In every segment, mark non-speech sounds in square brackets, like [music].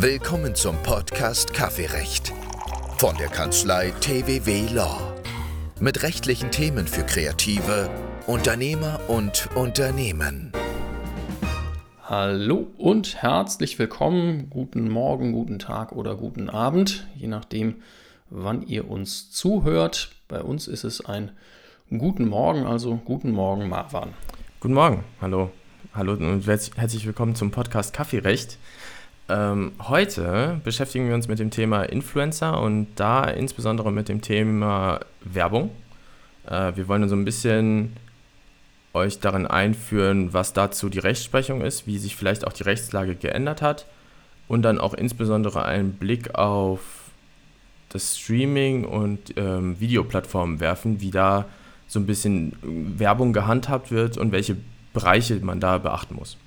Willkommen zum Podcast Kaffeerecht von der Kanzlei TWW Law. Mit rechtlichen Themen für Kreative, Unternehmer und Unternehmen. Hallo und herzlich willkommen. Guten Morgen, guten Tag oder guten Abend, je nachdem, wann ihr uns zuhört. Bei uns ist es ein guten Morgen, also guten Morgen, Marwan. Guten Morgen, hallo. Hallo und herzlich willkommen zum Podcast Kaffeerecht. Ähm, heute beschäftigen wir uns mit dem Thema Influencer und da insbesondere mit dem Thema Werbung. Äh, wir wollen so ein bisschen euch darin einführen, was dazu die Rechtsprechung ist, wie sich vielleicht auch die Rechtslage geändert hat und dann auch insbesondere einen Blick auf das Streaming und ähm, Videoplattformen werfen, wie da so ein bisschen Werbung gehandhabt wird und welche Bereiche man da beachten muss.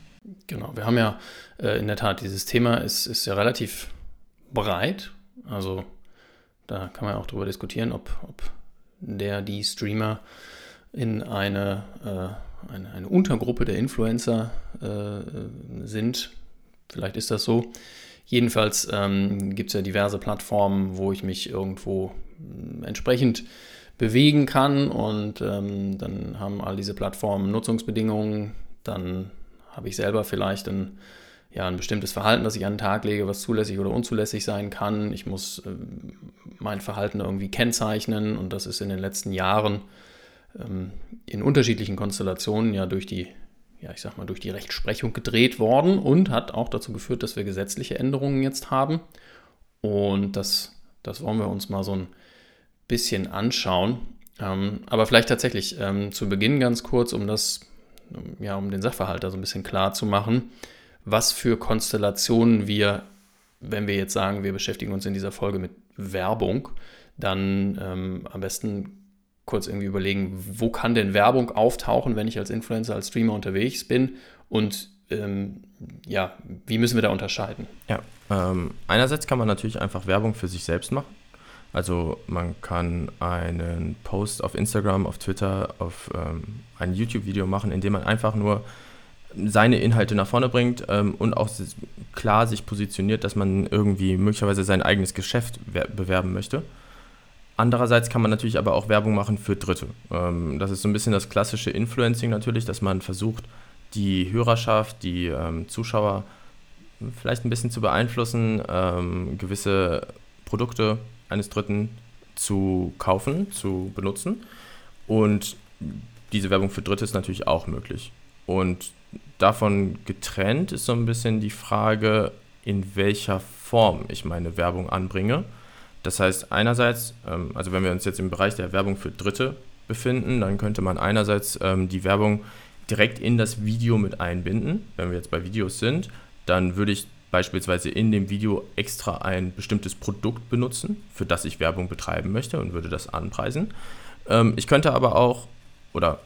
Genau, wir haben ja äh, in der Tat, dieses Thema ist, ist ja relativ breit. Also da kann man auch darüber diskutieren, ob, ob der, die Streamer in eine, äh, eine, eine, Untergruppe der Influencer äh, sind. Vielleicht ist das so. Jedenfalls ähm, gibt es ja diverse Plattformen, wo ich mich irgendwo äh, entsprechend bewegen kann und ähm, dann haben all diese Plattformen Nutzungsbedingungen. Dann habe ich selber vielleicht ein, ja, ein bestimmtes Verhalten, das ich an den Tag lege, was zulässig oder unzulässig sein kann. Ich muss ähm, mein Verhalten irgendwie kennzeichnen und das ist in den letzten Jahren ähm, in unterschiedlichen Konstellationen ja durch die, ja, ich sag mal, durch die Rechtsprechung gedreht worden und hat auch dazu geführt, dass wir gesetzliche Änderungen jetzt haben. Und das, das wollen wir uns mal so ein bisschen anschauen. Ähm, aber vielleicht tatsächlich ähm, zu Beginn ganz kurz, um das, ja, um den Sachverhalt da so ein bisschen klar zu machen, was für Konstellationen wir, wenn wir jetzt sagen, wir beschäftigen uns in dieser Folge mit Werbung, dann ähm, am besten kurz irgendwie überlegen, wo kann denn Werbung auftauchen, wenn ich als Influencer, als Streamer unterwegs bin und ähm, ja, wie müssen wir da unterscheiden? Ja, ähm, einerseits kann man natürlich einfach Werbung für sich selbst machen. Also man kann einen Post auf Instagram, auf Twitter, auf ähm, ein YouTube-Video machen, in dem man einfach nur seine Inhalte nach vorne bringt ähm, und auch klar sich positioniert, dass man irgendwie möglicherweise sein eigenes Geschäft bewerben möchte. Andererseits kann man natürlich aber auch Werbung machen für Dritte. Ähm, das ist so ein bisschen das klassische Influencing natürlich, dass man versucht, die Hörerschaft, die ähm, Zuschauer vielleicht ein bisschen zu beeinflussen, ähm, gewisse Produkte eines Dritten zu kaufen, zu benutzen. Und diese Werbung für Dritte ist natürlich auch möglich. Und davon getrennt ist so ein bisschen die Frage, in welcher Form ich meine Werbung anbringe. Das heißt, einerseits, ähm, also wenn wir uns jetzt im Bereich der Werbung für Dritte befinden, dann könnte man einerseits ähm, die Werbung direkt in das Video mit einbinden. Wenn wir jetzt bei Videos sind, dann würde ich beispielsweise in dem Video extra ein bestimmtes Produkt benutzen, für das ich Werbung betreiben möchte und würde das anpreisen. Ähm, ich könnte aber auch, oder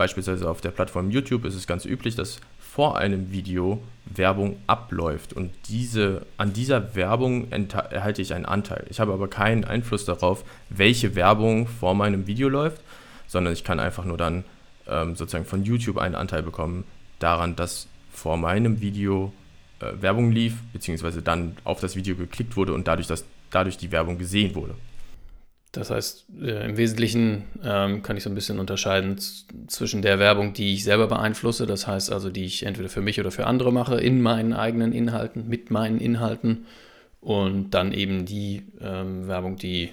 beispielsweise auf der Plattform YouTube ist es ganz üblich, dass vor einem Video Werbung abläuft und diese, an dieser Werbung erhalte ich einen Anteil. Ich habe aber keinen Einfluss darauf, welche Werbung vor meinem Video läuft, sondern ich kann einfach nur dann ähm, sozusagen von YouTube einen Anteil bekommen daran, dass vor meinem Video äh, Werbung lief, beziehungsweise dann auf das Video geklickt wurde und dadurch, dass dadurch die Werbung gesehen wurde. Das heißt, äh, im Wesentlichen ähm, kann ich so ein bisschen unterscheiden zwischen der Werbung, die ich selber beeinflusse, das heißt also, die ich entweder für mich oder für andere mache, in meinen eigenen Inhalten, mit meinen Inhalten und dann eben die ähm, Werbung, die,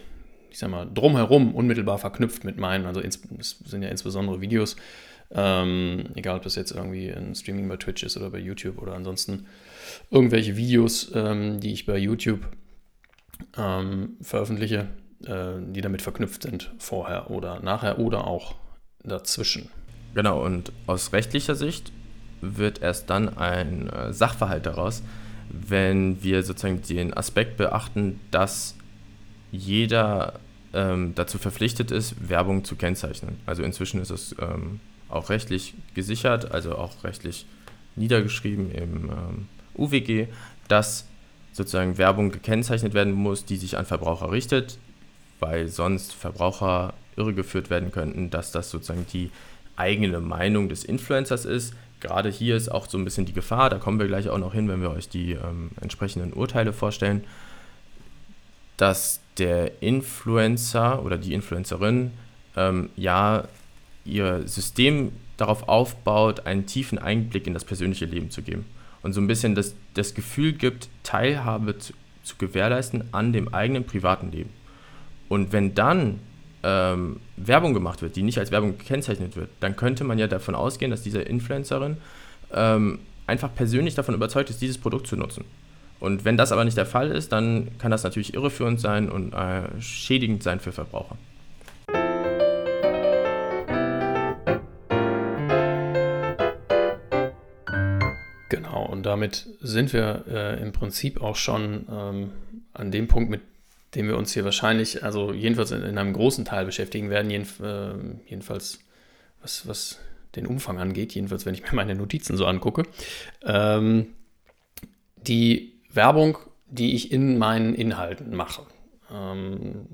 ich sag mal, drumherum unmittelbar verknüpft mit meinen, also es sind ja insbesondere Videos, ähm, egal ob das jetzt irgendwie ein Streaming bei Twitch ist oder bei YouTube oder ansonsten irgendwelche Videos, ähm, die ich bei YouTube ähm, veröffentliche die damit verknüpft sind, vorher oder nachher oder auch dazwischen. Genau, und aus rechtlicher Sicht wird erst dann ein äh, Sachverhalt daraus, wenn wir sozusagen den Aspekt beachten, dass jeder ähm, dazu verpflichtet ist, Werbung zu kennzeichnen. Also inzwischen ist es ähm, auch rechtlich gesichert, also auch rechtlich niedergeschrieben im ähm, UWG, dass sozusagen Werbung gekennzeichnet werden muss, die sich an Verbraucher richtet weil sonst Verbraucher irregeführt werden könnten, dass das sozusagen die eigene Meinung des Influencers ist, gerade hier ist auch so ein bisschen die Gefahr, da kommen wir gleich auch noch hin, wenn wir euch die ähm, entsprechenden Urteile vorstellen, dass der Influencer oder die Influencerin ähm, ja ihr System darauf aufbaut, einen tiefen Einblick in das persönliche Leben zu geben und so ein bisschen das, das Gefühl gibt, Teilhabe zu, zu gewährleisten an dem eigenen privaten Leben. Und wenn dann ähm, Werbung gemacht wird, die nicht als Werbung gekennzeichnet wird, dann könnte man ja davon ausgehen, dass diese Influencerin ähm, einfach persönlich davon überzeugt ist, dieses Produkt zu nutzen. Und wenn das aber nicht der Fall ist, dann kann das natürlich irreführend sein und äh, schädigend sein für Verbraucher. Genau, und damit sind wir äh, im Prinzip auch schon ähm, an dem Punkt, mit dem wir uns hier wahrscheinlich, also jedenfalls in, in einem großen Teil beschäftigen werden, jeden, äh, jedenfalls was, was den Umfang angeht, jedenfalls wenn ich mir meine Notizen so angucke. Ähm, die Werbung, die ich in meinen Inhalten mache. Ähm,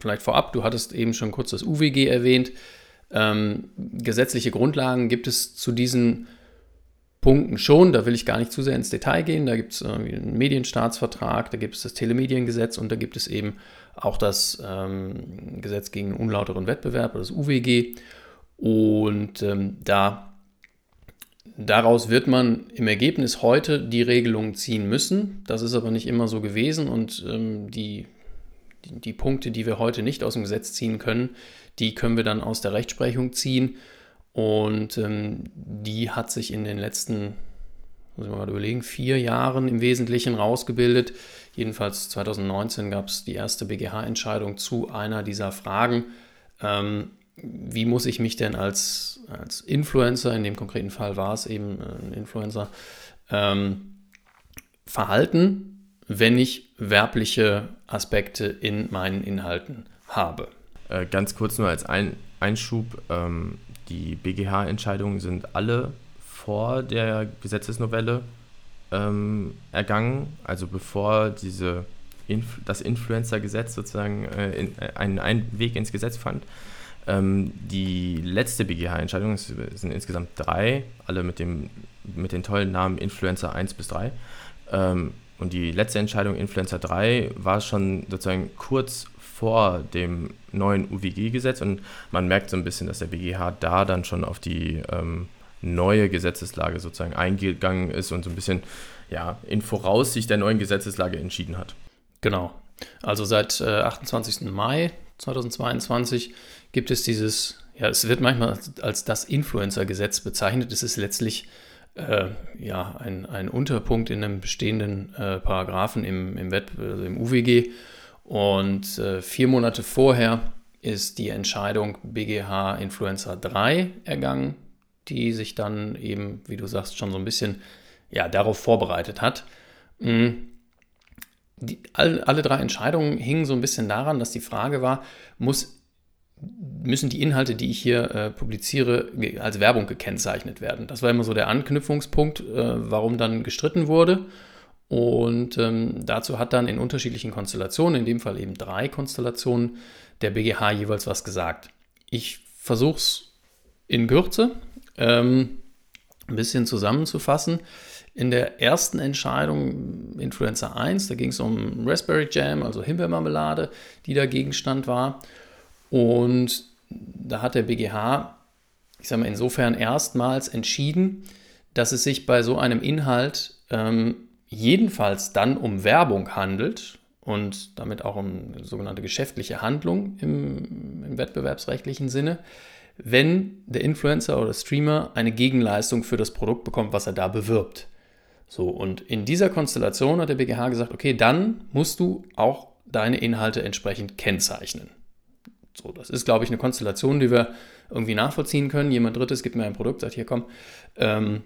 vielleicht vorab, du hattest eben schon kurz das UWG erwähnt. Ähm, gesetzliche Grundlagen gibt es zu diesen Punkten schon, da will ich gar nicht zu sehr ins Detail gehen. Da gibt es einen Medienstaatsvertrag, da gibt es das Telemediengesetz und da gibt es eben auch das ähm, Gesetz gegen unlauteren Wettbewerb, das UWG. Und ähm, da, daraus wird man im Ergebnis heute die Regelung ziehen müssen. Das ist aber nicht immer so gewesen und ähm, die, die, die Punkte, die wir heute nicht aus dem Gesetz ziehen können, die können wir dann aus der Rechtsprechung ziehen. Und ähm, die hat sich in den letzten, muss ich mal überlegen, vier Jahren im Wesentlichen rausgebildet. Jedenfalls 2019 gab es die erste BGH-Entscheidung zu einer dieser Fragen. Ähm, wie muss ich mich denn als, als Influencer, in dem konkreten Fall war es eben ein Influencer, ähm, verhalten, wenn ich werbliche Aspekte in meinen Inhalten habe? Äh, ganz kurz nur als ein Einschub. Ähm, die BGH-Entscheidungen sind alle vor der Gesetzesnovelle ähm, ergangen, also bevor diese Inf das Influencer-Gesetz sozusagen äh, in, äh, einen, einen, Weg ins Gesetz fand. Ähm, die letzte BGH-Entscheidung, es sind insgesamt drei, alle mit, dem, mit den tollen Namen Influencer 1 bis 3. Ähm, und die letzte Entscheidung, Influencer 3, war schon sozusagen kurz vor dem neuen UWG-Gesetz und man merkt so ein bisschen, dass der BGH da dann schon auf die ähm, neue Gesetzeslage sozusagen eingegangen ist und so ein bisschen ja, in Voraussicht der neuen Gesetzeslage entschieden hat. Genau. Also seit äh, 28. Mai 2022 gibt es dieses, ja, es wird manchmal als das Influencer-Gesetz bezeichnet. Es ist letztlich äh, ja, ein, ein Unterpunkt in einem bestehenden äh, Paragraphen im, im, Wett, also im UWG und äh, vier Monate vorher ist die Entscheidung BGH Influencer 3 ergangen, die sich dann eben, wie du sagst, schon so ein bisschen ja, darauf vorbereitet hat. Mhm. Die, all, alle drei Entscheidungen hingen so ein bisschen daran, dass die Frage war, muss, müssen die Inhalte, die ich hier äh, publiziere, als Werbung gekennzeichnet werden? Das war immer so der Anknüpfungspunkt, äh, warum dann gestritten wurde. Und ähm, dazu hat dann in unterschiedlichen Konstellationen, in dem Fall eben drei Konstellationen, der BGH jeweils was gesagt. Ich versuche es in Kürze ähm, ein bisschen zusammenzufassen. In der ersten Entscheidung, Influencer 1, da ging es um Raspberry Jam, also Himbeermarmelade, die da Gegenstand war. Und da hat der BGH, ich sage mal, insofern erstmals entschieden, dass es sich bei so einem Inhalt ähm, jedenfalls dann um Werbung handelt und damit auch um sogenannte geschäftliche Handlung im, im wettbewerbsrechtlichen Sinne, wenn der Influencer oder Streamer eine Gegenleistung für das Produkt bekommt, was er da bewirbt. So, und in dieser Konstellation hat der BGH gesagt, okay, dann musst du auch deine Inhalte entsprechend kennzeichnen. So, das ist, glaube ich, eine Konstellation, die wir irgendwie nachvollziehen können. Jemand Drittes gibt mir ein Produkt, sagt, hier komm, ähm,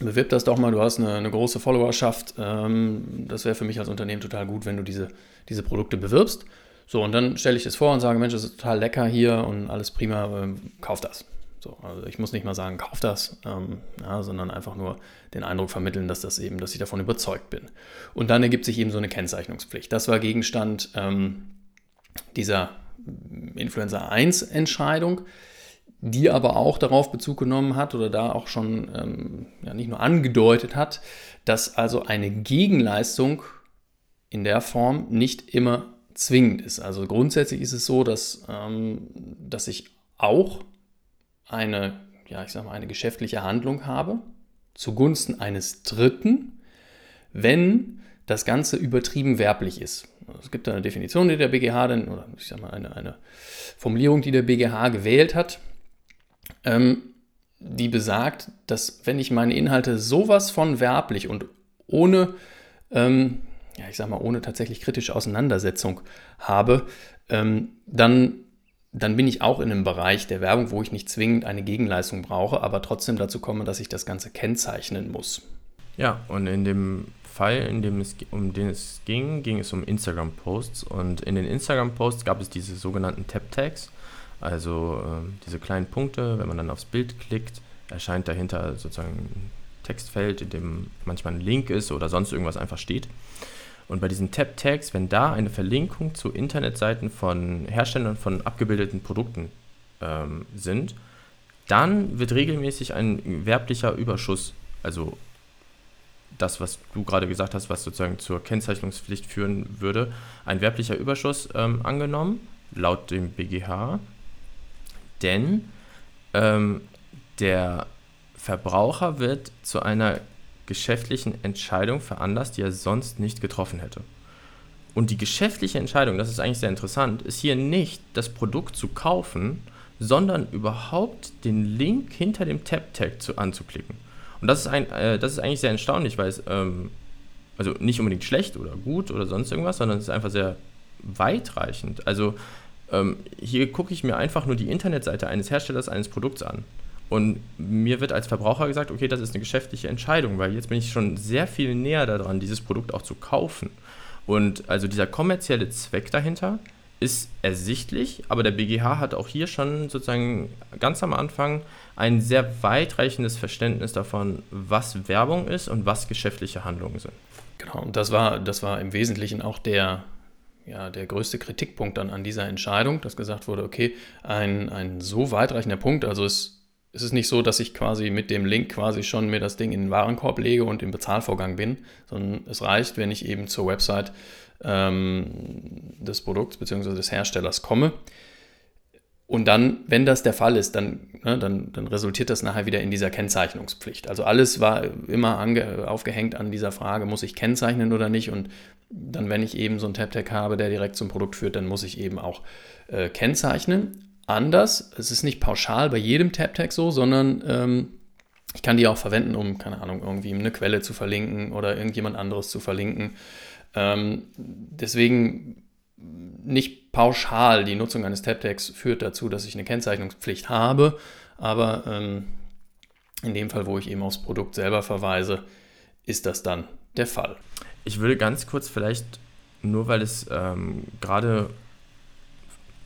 bewirb das doch mal, du hast eine, eine große Followerschaft. Ähm, das wäre für mich als Unternehmen total gut, wenn du diese, diese Produkte bewirbst. So, und dann stelle ich das vor und sage, Mensch, das ist total lecker hier und alles prima, ähm, kauf das. So, also ich muss nicht mal sagen, kauf das, ähm, ja, sondern einfach nur den Eindruck vermitteln, dass das eben, dass ich davon überzeugt bin. Und dann ergibt sich eben so eine Kennzeichnungspflicht. Das war Gegenstand ähm, dieser Influencer 1 Entscheidung. Die aber auch darauf Bezug genommen hat oder da auch schon ähm, ja, nicht nur angedeutet hat, dass also eine Gegenleistung in der Form nicht immer zwingend ist. Also grundsätzlich ist es so, dass, ähm, dass ich auch eine, ja, ich sag mal, eine geschäftliche Handlung habe zugunsten eines Dritten, wenn das Ganze übertrieben werblich ist. Es gibt eine Definition, die der BGH dann, oder ich sag mal, eine, eine Formulierung, die der BGH gewählt hat, ähm, die besagt, dass wenn ich meine Inhalte sowas von werblich und ohne, ähm, ja, ich sag mal, ohne tatsächlich kritische Auseinandersetzung habe, ähm, dann, dann bin ich auch in einem Bereich der Werbung, wo ich nicht zwingend eine Gegenleistung brauche, aber trotzdem dazu komme, dass ich das Ganze kennzeichnen muss. Ja, und in dem Fall, in dem es, um den es ging, ging es um Instagram-Posts. Und in den Instagram-Posts gab es diese sogenannten Tab-Tags, also äh, diese kleinen Punkte. Wenn man dann aufs Bild klickt, erscheint dahinter sozusagen ein Textfeld, in dem manchmal ein Link ist oder sonst irgendwas einfach steht. Und bei diesen Tab-Tags, wenn da eine Verlinkung zu Internetseiten von Herstellern von abgebildeten Produkten ähm, sind, dann wird regelmäßig ein werblicher Überschuss, also das, was du gerade gesagt hast, was sozusagen zur Kennzeichnungspflicht führen würde, ein werblicher Überschuss ähm, angenommen, laut dem BGH. Denn ähm, der Verbraucher wird zu einer geschäftlichen Entscheidung veranlasst, die er sonst nicht getroffen hätte. Und die geschäftliche Entscheidung, das ist eigentlich sehr interessant, ist hier nicht das Produkt zu kaufen, sondern überhaupt den Link hinter dem Tab-Tag anzuklicken. Und das ist, ein, äh, das ist eigentlich sehr erstaunlich, weil es, ähm, also nicht unbedingt schlecht oder gut oder sonst irgendwas, sondern es ist einfach sehr weitreichend. Also ähm, hier gucke ich mir einfach nur die Internetseite eines Herstellers eines Produkts an. Und mir wird als Verbraucher gesagt, okay, das ist eine geschäftliche Entscheidung, weil jetzt bin ich schon sehr viel näher daran, dieses Produkt auch zu kaufen. Und also dieser kommerzielle Zweck dahinter ist ersichtlich, aber der BGH hat auch hier schon sozusagen ganz am Anfang ein sehr weitreichendes Verständnis davon, was Werbung ist und was geschäftliche Handlungen sind. Genau, und das war, das war im Wesentlichen auch der, ja, der größte Kritikpunkt dann an dieser Entscheidung, dass gesagt wurde, okay, ein, ein so weitreichender Punkt, also es, es ist nicht so, dass ich quasi mit dem Link quasi schon mir das Ding in den Warenkorb lege und im Bezahlvorgang bin, sondern es reicht, wenn ich eben zur Website ähm, des Produkts bzw. des Herstellers komme. Und dann, wenn das der Fall ist, dann, ne, dann, dann resultiert das nachher wieder in dieser Kennzeichnungspflicht. Also alles war immer ange, aufgehängt an dieser Frage, muss ich kennzeichnen oder nicht? Und dann, wenn ich eben so einen Tab-Tag habe, der direkt zum Produkt führt, dann muss ich eben auch äh, kennzeichnen. Anders, es ist nicht pauschal bei jedem Tab-Tag so, sondern ähm, ich kann die auch verwenden, um, keine Ahnung, irgendwie eine Quelle zu verlinken oder irgendjemand anderes zu verlinken. Ähm, deswegen nicht pauschal die Nutzung eines Tab-Tags führt dazu, dass ich eine Kennzeichnungspflicht habe, aber ähm, in dem Fall, wo ich eben aufs Produkt selber verweise, ist das dann der Fall. Ich würde ganz kurz vielleicht, nur weil es ähm, gerade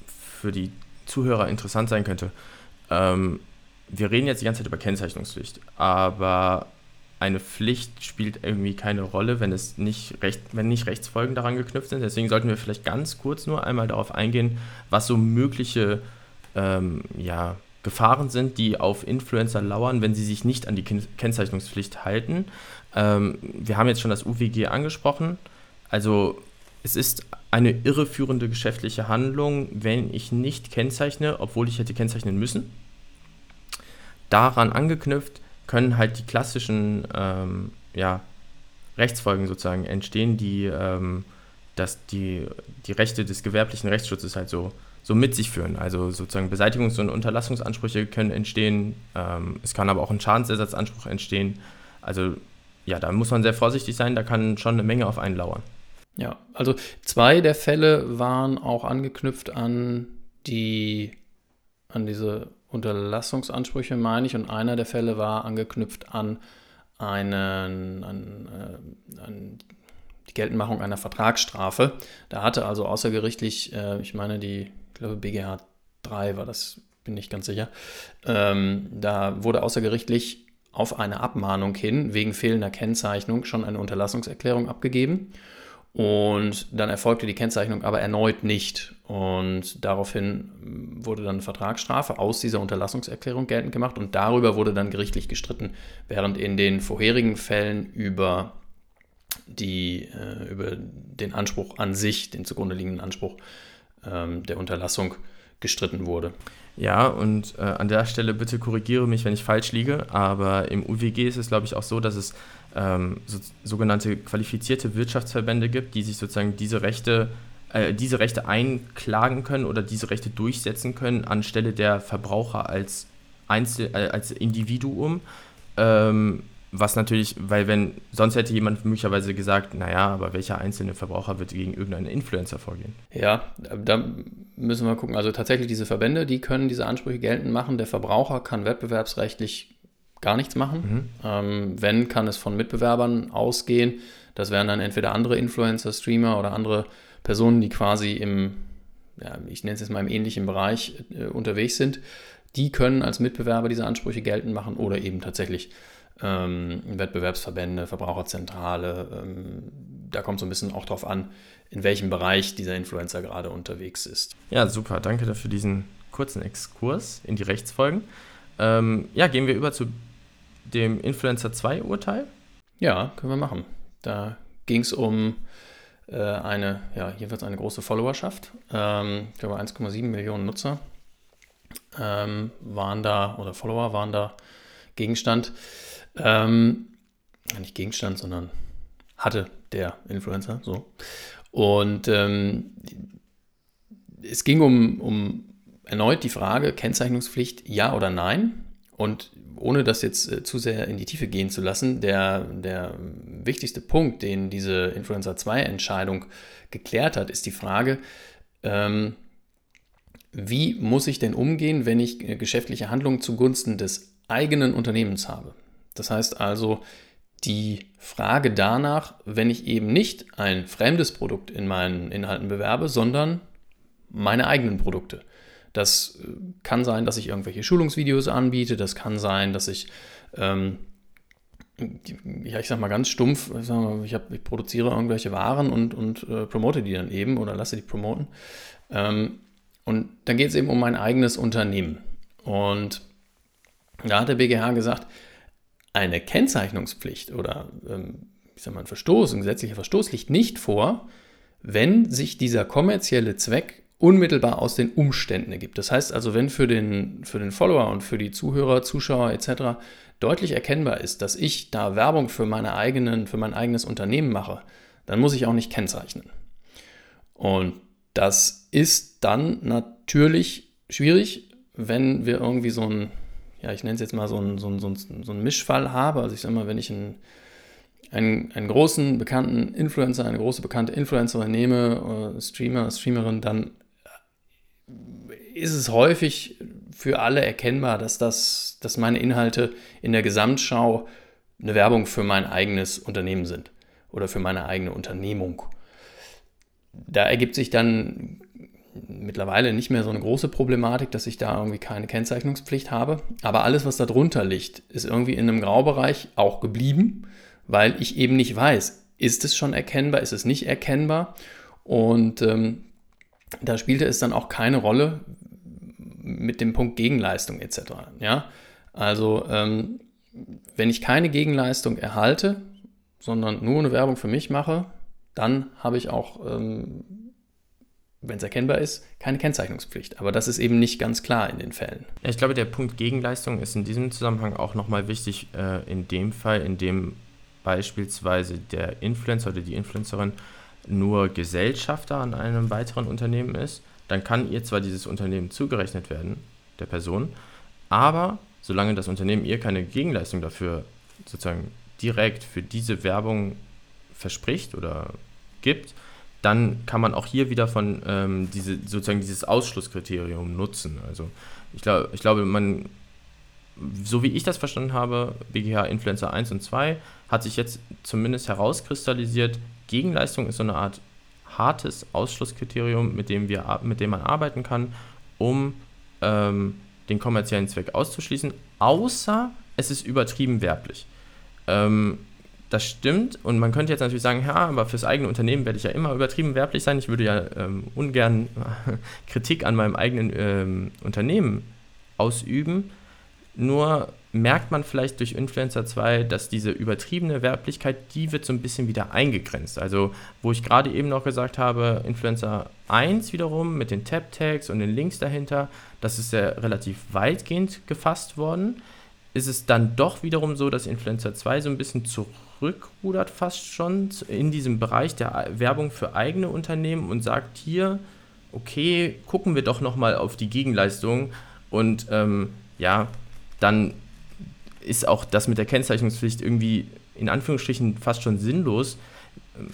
für die Zuhörer interessant sein könnte, ähm, wir reden jetzt die ganze Zeit über Kennzeichnungspflicht, aber eine Pflicht spielt irgendwie keine Rolle, wenn es nicht recht, wenn nicht Rechtsfolgen daran geknüpft sind. Deswegen sollten wir vielleicht ganz kurz nur einmal darauf eingehen, was so mögliche ähm, ja, Gefahren sind, die auf Influencer lauern, wenn sie sich nicht an die Kennzeichnungspflicht halten. Ähm, wir haben jetzt schon das UWG angesprochen. Also es ist eine irreführende geschäftliche Handlung, wenn ich nicht kennzeichne, obwohl ich hätte kennzeichnen müssen. Daran angeknüpft können halt die klassischen ähm, ja, Rechtsfolgen sozusagen entstehen, die, ähm, dass die, die Rechte des gewerblichen Rechtsschutzes halt so, so mit sich führen. Also sozusagen Beseitigungs- und Unterlassungsansprüche können entstehen. Ähm, es kann aber auch ein Schadensersatzanspruch entstehen. Also ja, da muss man sehr vorsichtig sein, da kann schon eine Menge auf einen lauern. Ja, also zwei der Fälle waren auch angeknüpft an die an diese Unterlassungsansprüche, meine ich, und einer der Fälle war angeknüpft an, einen, an, äh, an die Geltendmachung einer Vertragsstrafe. Da hatte also außergerichtlich, äh, ich meine, die, ich glaube, BGH 3 war das, bin ich ganz sicher, ähm, da wurde außergerichtlich auf eine Abmahnung hin wegen fehlender Kennzeichnung schon eine Unterlassungserklärung abgegeben. Und dann erfolgte die Kennzeichnung aber erneut nicht. Und daraufhin wurde dann eine Vertragsstrafe aus dieser Unterlassungserklärung geltend gemacht und darüber wurde dann gerichtlich gestritten, während in den vorherigen Fällen über, die, äh, über den Anspruch an sich, den zugrunde liegenden Anspruch ähm, der Unterlassung gestritten wurde. Ja, und äh, an der Stelle bitte korrigiere mich, wenn ich falsch liege, aber im UWG ist es, glaube ich, auch so, dass es ähm, so, sogenannte qualifizierte Wirtschaftsverbände gibt, die sich sozusagen diese Rechte, äh, diese Rechte einklagen können oder diese Rechte durchsetzen können anstelle der Verbraucher als, Einzel äh, als Individuum. Ähm, was natürlich, weil wenn, sonst hätte jemand möglicherweise gesagt, naja, aber welcher einzelne Verbraucher wird gegen irgendeinen Influencer vorgehen? Ja, da müssen wir gucken. Also tatsächlich diese Verbände, die können diese Ansprüche geltend machen. Der Verbraucher kann wettbewerbsrechtlich gar nichts machen. Mhm. Ähm, wenn, kann es von Mitbewerbern ausgehen. Das wären dann entweder andere Influencer, Streamer oder andere Personen, die quasi im, ja, ich nenne es jetzt mal im ähnlichen Bereich äh, unterwegs sind. Die können als Mitbewerber diese Ansprüche geltend machen oder eben tatsächlich ähm, Wettbewerbsverbände, Verbraucherzentrale. Ähm, da kommt so ein bisschen auch drauf an, in welchem Bereich dieser Influencer gerade unterwegs ist. Ja, super. Danke dafür diesen kurzen Exkurs in die Rechtsfolgen. Ähm, ja, gehen wir über zu dem Influencer 2 Urteil. Ja, können wir machen. Da ging es um äh, eine, ja, jedenfalls eine große Followerschaft. Ähm, ich glaube 1,7 Millionen Nutzer ähm, waren da, oder Follower waren da Gegenstand. Ähm, nicht Gegenstand, sondern hatte der Influencer so. Und ähm, es ging um, um erneut die Frage, Kennzeichnungspflicht ja oder nein. Und ohne das jetzt äh, zu sehr in die Tiefe gehen zu lassen, der, der wichtigste Punkt, den diese Influencer 2 Entscheidung geklärt hat, ist die Frage, ähm, wie muss ich denn umgehen, wenn ich äh, geschäftliche Handlungen zugunsten des eigenen Unternehmens habe? Das heißt also, die Frage danach, wenn ich eben nicht ein fremdes Produkt in meinen Inhalten bewerbe, sondern meine eigenen Produkte. Das äh, kann sein, dass ich irgendwelche Schulungsvideos anbiete, das kann sein, dass ich, ähm, ja, ich sag mal ganz stumpf, ich, mal, ich, hab, ich produziere irgendwelche Waren und, und äh, promote die dann eben oder lasse die promoten. Ähm, und dann geht es eben um mein eigenes Unternehmen. Und da hat der BGH gesagt, eine Kennzeichnungspflicht oder ähm, ich sag mal, ein Verstoß, ein gesetzlicher Verstoß liegt nicht vor, wenn sich dieser kommerzielle Zweck unmittelbar aus den Umständen ergibt. Das heißt also, wenn für den, für den Follower und für die Zuhörer, Zuschauer etc. deutlich erkennbar ist, dass ich da Werbung für, meine eigenen, für mein eigenes Unternehmen mache, dann muss ich auch nicht kennzeichnen. Und das ist dann natürlich schwierig, wenn wir irgendwie so ein ja, ich nenne es jetzt mal so einen, so, einen, so, einen, so einen Mischfall habe. Also ich sage mal, wenn ich einen, einen, einen großen, bekannten Influencer, eine große, bekannte Influencerin nehme, äh, Streamer, Streamerin, dann ist es häufig für alle erkennbar, dass, das, dass meine Inhalte in der Gesamtschau eine Werbung für mein eigenes Unternehmen sind oder für meine eigene Unternehmung. Da ergibt sich dann mittlerweile nicht mehr so eine große Problematik, dass ich da irgendwie keine Kennzeichnungspflicht habe. Aber alles, was darunter liegt, ist irgendwie in einem Graubereich auch geblieben, weil ich eben nicht weiß, ist es schon erkennbar, ist es nicht erkennbar. Und ähm, da spielte es dann auch keine Rolle mit dem Punkt Gegenleistung etc. Ja? Also ähm, wenn ich keine Gegenleistung erhalte, sondern nur eine Werbung für mich mache, dann habe ich auch ähm, wenn es erkennbar ist, keine Kennzeichnungspflicht. Aber das ist eben nicht ganz klar in den Fällen. Ich glaube, der Punkt Gegenleistung ist in diesem Zusammenhang auch nochmal wichtig, äh, in dem Fall, in dem beispielsweise der Influencer oder die Influencerin nur Gesellschafter an einem weiteren Unternehmen ist, dann kann ihr zwar dieses Unternehmen zugerechnet werden, der Person, aber solange das Unternehmen ihr keine Gegenleistung dafür sozusagen direkt für diese Werbung verspricht oder gibt, dann kann man auch hier wieder von ähm, diese, sozusagen dieses Ausschlusskriterium nutzen. Also ich, glaub, ich glaube, man, so wie ich das verstanden habe, BGH Influencer 1 und 2, hat sich jetzt zumindest herauskristallisiert, Gegenleistung ist so eine Art hartes Ausschlusskriterium, mit dem, wir, mit dem man arbeiten kann, um ähm, den kommerziellen Zweck auszuschließen, außer es ist übertrieben werblich. Ähm, das stimmt. Und man könnte jetzt natürlich sagen, ja, aber fürs eigene Unternehmen werde ich ja immer übertrieben werblich sein. Ich würde ja ähm, ungern [laughs] Kritik an meinem eigenen ähm, Unternehmen ausüben. Nur merkt man vielleicht durch Influencer 2, dass diese übertriebene Werblichkeit, die wird so ein bisschen wieder eingegrenzt. Also, wo ich gerade eben noch gesagt habe, Influencer 1 wiederum mit den Tab-Tags und den Links dahinter, das ist ja relativ weitgehend gefasst worden. Ist es dann doch wiederum so, dass Influencer 2 so ein bisschen zurückrudert fast schon in diesem Bereich der Werbung für eigene Unternehmen und sagt hier, okay, gucken wir doch nochmal auf die Gegenleistung und ähm, ja, dann ist auch das mit der Kennzeichnungspflicht irgendwie in Anführungsstrichen fast schon sinnlos.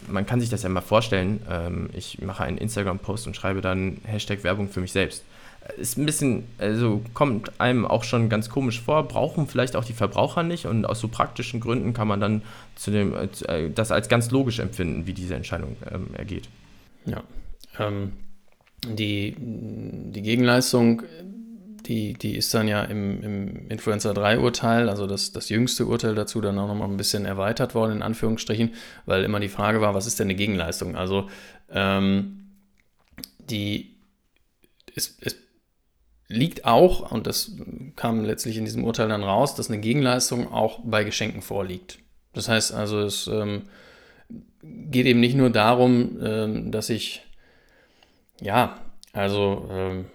Man kann sich das ja mal vorstellen. Ähm, ich mache einen Instagram-Post und schreibe dann Hashtag Werbung für mich selbst. Ist ein bisschen, also kommt einem auch schon ganz komisch vor, brauchen vielleicht auch die Verbraucher nicht und aus so praktischen Gründen kann man dann zu dem, äh, das als ganz logisch empfinden, wie diese Entscheidung ähm, ergeht. Ja. Ähm, die, die Gegenleistung die, die ist dann ja im, im Influencer 3-Urteil, also das, das jüngste Urteil dazu, dann auch nochmal ein bisschen erweitert worden, in Anführungsstrichen, weil immer die Frage war, was ist denn eine Gegenleistung? Also ähm, die, es, es liegt auch, und das kam letztlich in diesem Urteil dann raus, dass eine Gegenleistung auch bei Geschenken vorliegt. Das heißt also, es ähm, geht eben nicht nur darum, ähm, dass ich, ja, also ähm,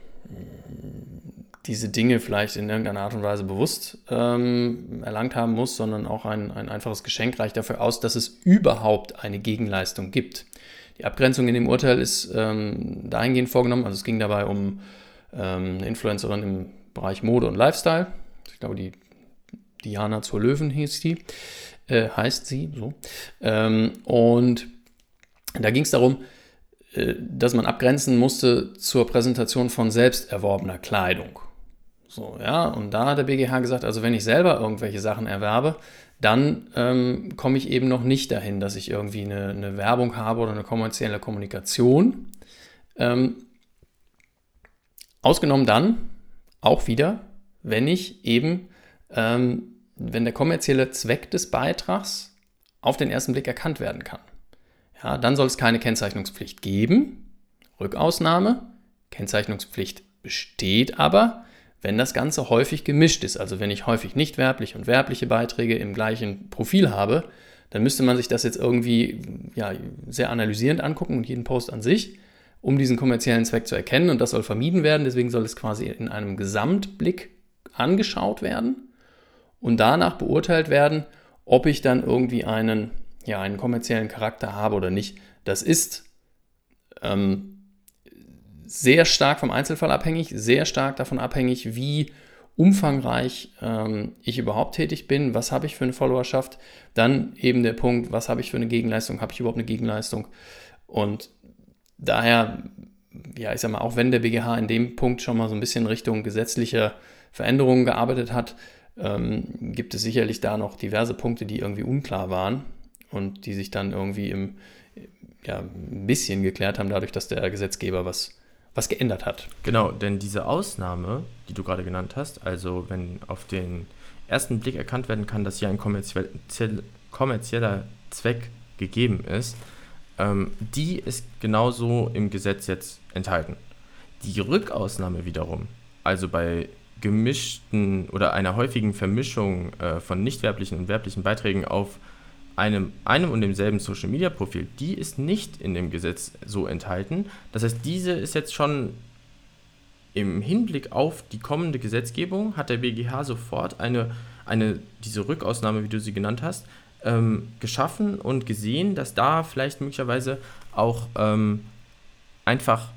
diese Dinge vielleicht in irgendeiner Art und Weise bewusst ähm, erlangt haben muss, sondern auch ein, ein einfaches Geschenk reicht dafür aus, dass es überhaupt eine Gegenleistung gibt. Die Abgrenzung in dem Urteil ist ähm, dahingehend vorgenommen, also es ging dabei um ähm, eine Influencerin im Bereich Mode und Lifestyle. Ich glaube, die Diana zur Löwen hieß die, äh, heißt sie so. Ähm, und da ging es darum, äh, dass man abgrenzen musste zur Präsentation von selbst erworbener Kleidung. So, ja, und da hat der BGH gesagt, also wenn ich selber irgendwelche Sachen erwerbe, dann ähm, komme ich eben noch nicht dahin, dass ich irgendwie eine, eine Werbung habe oder eine kommerzielle Kommunikation. Ähm, ausgenommen dann auch wieder, wenn ich eben, ähm, wenn der kommerzielle Zweck des Beitrags auf den ersten Blick erkannt werden kann. Ja, dann soll es keine Kennzeichnungspflicht geben. Rückausnahme. Kennzeichnungspflicht besteht aber, wenn das Ganze häufig gemischt ist, also wenn ich häufig nicht werbliche und werbliche Beiträge im gleichen Profil habe, dann müsste man sich das jetzt irgendwie ja, sehr analysierend angucken und jeden Post an sich, um diesen kommerziellen Zweck zu erkennen. Und das soll vermieden werden. Deswegen soll es quasi in einem Gesamtblick angeschaut werden und danach beurteilt werden, ob ich dann irgendwie einen, ja, einen kommerziellen Charakter habe oder nicht. Das ist ähm, sehr stark vom Einzelfall abhängig, sehr stark davon abhängig, wie umfangreich ähm, ich überhaupt tätig bin, was habe ich für eine Followerschaft, dann eben der Punkt, was habe ich für eine Gegenleistung, habe ich überhaupt eine Gegenleistung? Und daher, ja, ich sag mal, auch wenn der BGH in dem Punkt schon mal so ein bisschen Richtung gesetzlicher Veränderungen gearbeitet hat, ähm, gibt es sicherlich da noch diverse Punkte, die irgendwie unklar waren und die sich dann irgendwie im, ja, ein bisschen geklärt haben, dadurch, dass der Gesetzgeber was was geändert hat. Genau, denn diese Ausnahme, die du gerade genannt hast, also wenn auf den ersten Blick erkannt werden kann, dass hier ein kommerziell, kommerzieller Zweck gegeben ist, ähm, die ist genauso im Gesetz jetzt enthalten. Die Rückausnahme wiederum, also bei gemischten oder einer häufigen Vermischung äh, von nicht werblichen und werblichen Beiträgen auf einem, einem und demselben Social Media Profil, die ist nicht in dem Gesetz so enthalten. Das heißt, diese ist jetzt schon im Hinblick auf die kommende Gesetzgebung, hat der BGH sofort eine, eine diese Rückausnahme, wie du sie genannt hast, ähm, geschaffen und gesehen, dass da vielleicht möglicherweise auch ähm, einfach,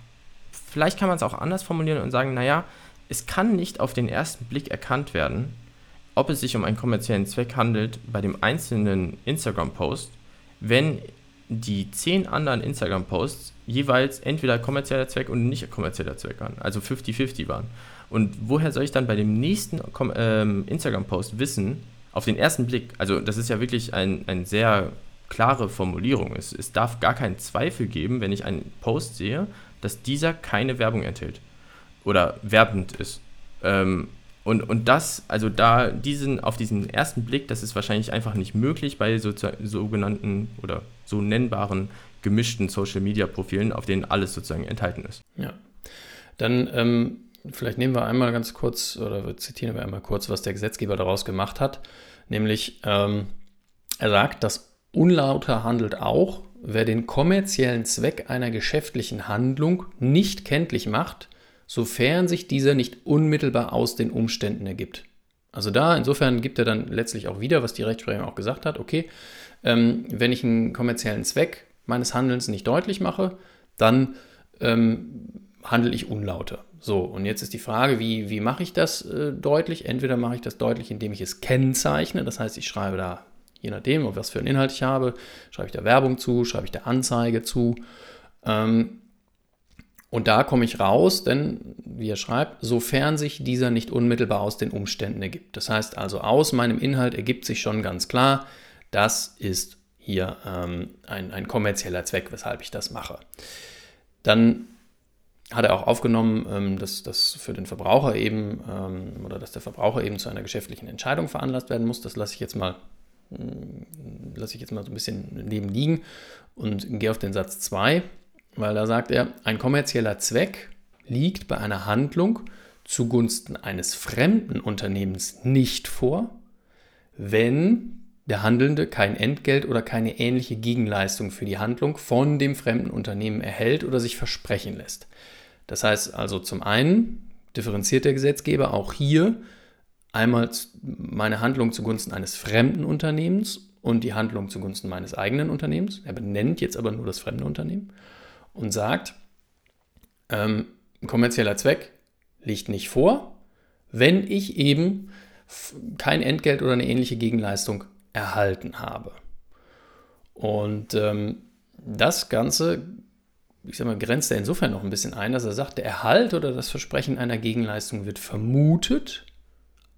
vielleicht kann man es auch anders formulieren und sagen, naja, es kann nicht auf den ersten Blick erkannt werden, ob es sich um einen kommerziellen Zweck handelt bei dem einzelnen Instagram-Post, wenn die zehn anderen Instagram-Posts jeweils entweder kommerzieller Zweck und nicht kommerzieller Zweck waren, also 50-50 waren. Und woher soll ich dann bei dem nächsten ähm, Instagram-Post wissen, auf den ersten Blick, also das ist ja wirklich eine ein sehr klare Formulierung, es, es darf gar keinen Zweifel geben, wenn ich einen Post sehe, dass dieser keine Werbung enthält oder werbend ist. Ähm, Und, und das, also da diesen, auf diesen ersten Blick, das ist wahrscheinlich einfach nicht möglich bei so, sogenannten oder so nennbaren gemischten Social Media Profilen, auf denen alles sozusagen enthalten ist. Ja. Dann ähm, vielleicht nehmen wir einmal ganz kurz oder zitieren wir einmal kurz, was der Gesetzgeber daraus gemacht hat. Nämlich, ähm, er sagt, dass unlauter handelt auch, wer den kommerziellen Zweck einer geschäftlichen Handlung nicht kenntlich macht, sofern sich dieser nicht unmittelbar aus den Umständen ergibt. Also da, insofern gibt er dann letztlich auch wieder, was die Rechtsprechung auch gesagt hat, okay, ähm, wenn ich einen kommerziellen Zweck meines Handelns nicht deutlich mache, dann ähm, handle ich unlauter. So, und jetzt ist die Frage, wie, wie mache ich das äh, deutlich? Entweder mache ich das deutlich, indem ich es kennzeichne, das heißt, ich schreibe da, je nachdem, was für einen Inhalt ich habe, schreibe ich da Werbung zu, schreibe ich da Anzeige zu. Ähm, und da komme ich raus, denn, wie er schreibt, sofern sich dieser nicht unmittelbar aus den Umständen ergibt. Das heißt also, aus meinem Inhalt ergibt sich schon ganz klar, das ist hier ähm, ein, ein kommerzieller Zweck, weshalb ich das mache. Dann hat er auch aufgenommen, ähm, dass das für den Verbraucher eben ähm, oder dass der Verbraucher eben zu einer geschäftlichen Entscheidung veranlasst werden muss. Das lasse ich jetzt mal mm, lasse ich jetzt mal so ein bisschen neben liegen und gehe auf den Satz 2 weil da sagt er, ein kommerzieller Zweck liegt bei einer Handlung zugunsten eines fremden Unternehmens nicht vor, wenn der Handelnde kein Entgelt oder keine ähnliche Gegenleistung für die Handlung von dem fremden Unternehmen erhält oder sich versprechen lässt. Das heißt also zum einen differenziert der Gesetzgeber auch hier einmal meine Handlung zugunsten eines fremden Unternehmens und die Handlung zugunsten meines eigenen Unternehmens. Er benennt jetzt aber nur das fremde Unternehmen und sagt, ähm, kommerzieller Zweck liegt nicht vor, wenn ich eben kein Entgelt oder eine ähnliche Gegenleistung erhalten habe. Und ähm, das Ganze, ich sag mal, grenzt er insofern noch ein bisschen ein, dass er sagt, der Erhalt oder das Versprechen einer Gegenleistung wird vermutet,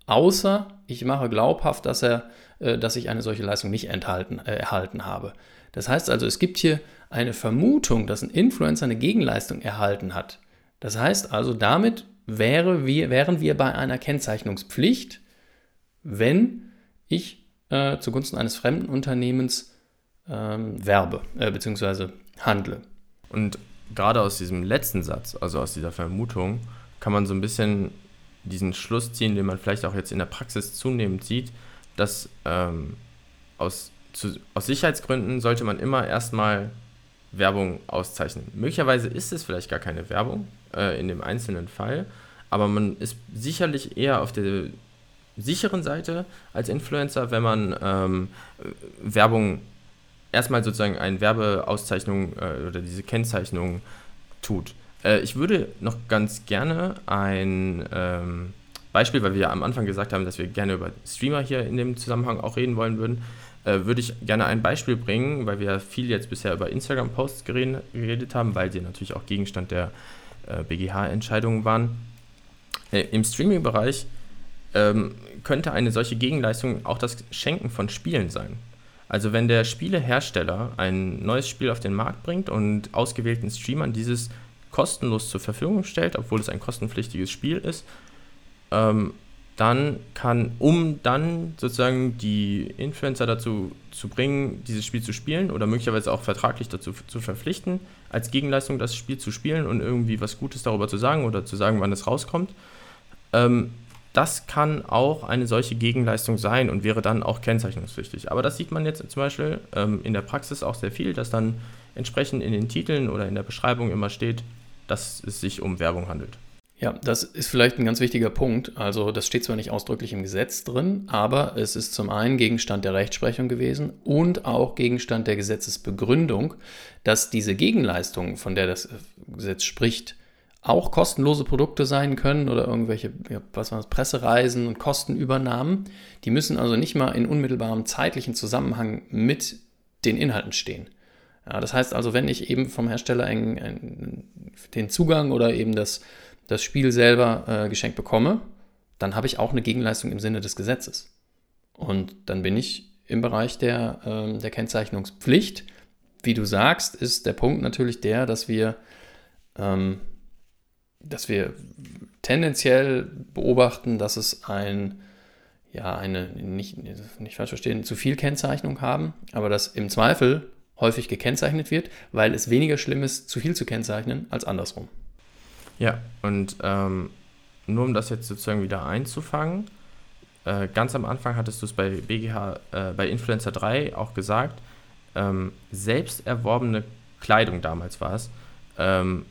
außer ich mache glaubhaft, dass, er, äh, dass ich eine solche Leistung nicht enthalten, äh, erhalten habe. Das heißt also, es gibt hier eine Vermutung, dass ein Influencer eine Gegenleistung erhalten hat. Das heißt also, damit wäre wir, wären wir bei einer Kennzeichnungspflicht, wenn ich äh, zugunsten eines fremden Unternehmens ähm, werbe äh, bzw. handle. Und gerade aus diesem letzten Satz, also aus dieser Vermutung, kann man so ein bisschen diesen Schluss ziehen, den man vielleicht auch jetzt in der Praxis zunehmend sieht, dass ähm, aus zu, aus Sicherheitsgründen sollte man immer erstmal Werbung auszeichnen. Möglicherweise ist es vielleicht gar keine Werbung äh, in dem einzelnen Fall, aber man ist sicherlich eher auf der sicheren Seite als Influencer, wenn man ähm, Werbung erstmal sozusagen eine Werbeauszeichnung äh, oder diese Kennzeichnung tut. Äh, ich würde noch ganz gerne ein ähm, Beispiel, weil wir ja am Anfang gesagt haben, dass wir gerne über Streamer hier in dem Zusammenhang auch reden wollen würden, würde ich gerne ein Beispiel bringen, weil wir viel jetzt bisher über Instagram-Posts geredet haben, weil sie natürlich auch Gegenstand der äh, BGH-Entscheidungen waren. Äh, Im Streaming-Bereich ähm, könnte eine solche Gegenleistung auch das Schenken von Spielen sein. Also wenn der Spielehersteller ein neues Spiel auf den Markt bringt und ausgewählten Streamern dieses kostenlos zur Verfügung stellt, obwohl es ein kostenpflichtiges Spiel ist, ähm, dann kann, um dann sozusagen die Influencer dazu zu bringen, dieses Spiel zu spielen oder möglicherweise auch vertraglich dazu zu verpflichten, als Gegenleistung das Spiel zu spielen und irgendwie was Gutes darüber zu sagen oder zu sagen, wann es rauskommt. Ähm, das kann auch eine solche Gegenleistung sein und wäre dann auch kennzeichnungspflichtig. Aber das sieht man jetzt zum Beispiel ähm, in der Praxis auch sehr viel, dass dann entsprechend in den Titeln oder in der Beschreibung immer steht, dass es sich um Werbung handelt. Ja, das ist vielleicht ein ganz wichtiger Punkt. Also das steht zwar nicht ausdrücklich im Gesetz drin, aber es ist zum einen Gegenstand der Rechtsprechung gewesen und auch Gegenstand der Gesetzesbegründung, dass diese Gegenleistungen, von der das Gesetz spricht, auch kostenlose Produkte sein können oder irgendwelche ja, was war das, Pressereisen und Kostenübernahmen. Die müssen also nicht mal in unmittelbarem zeitlichen Zusammenhang mit den Inhalten stehen. Ja, das heißt also, wenn ich eben vom Hersteller einen, einen, den Zugang oder eben das das Spiel selber äh, geschenkt bekomme, dann habe ich auch eine Gegenleistung im Sinne des Gesetzes. Und dann bin ich im Bereich der, äh, der Kennzeichnungspflicht. Wie du sagst, ist der Punkt natürlich der, dass wir, ähm, dass wir tendenziell beobachten, dass es ein, ja, eine, nicht, nicht falsch verstehen, zu viel Kennzeichnung haben, aber dass im Zweifel häufig gekennzeichnet wird, weil es weniger schlimm ist, zu viel zu kennzeichnen, als andersrum. Ja, und ähm, nur um das jetzt sozusagen wieder einzufangen, äh, ganz am Anfang hattest du es bei BGH, äh, bei Influencer 3 auch gesagt, ähm, selbst erworbene Kleidung damals war es, ähm,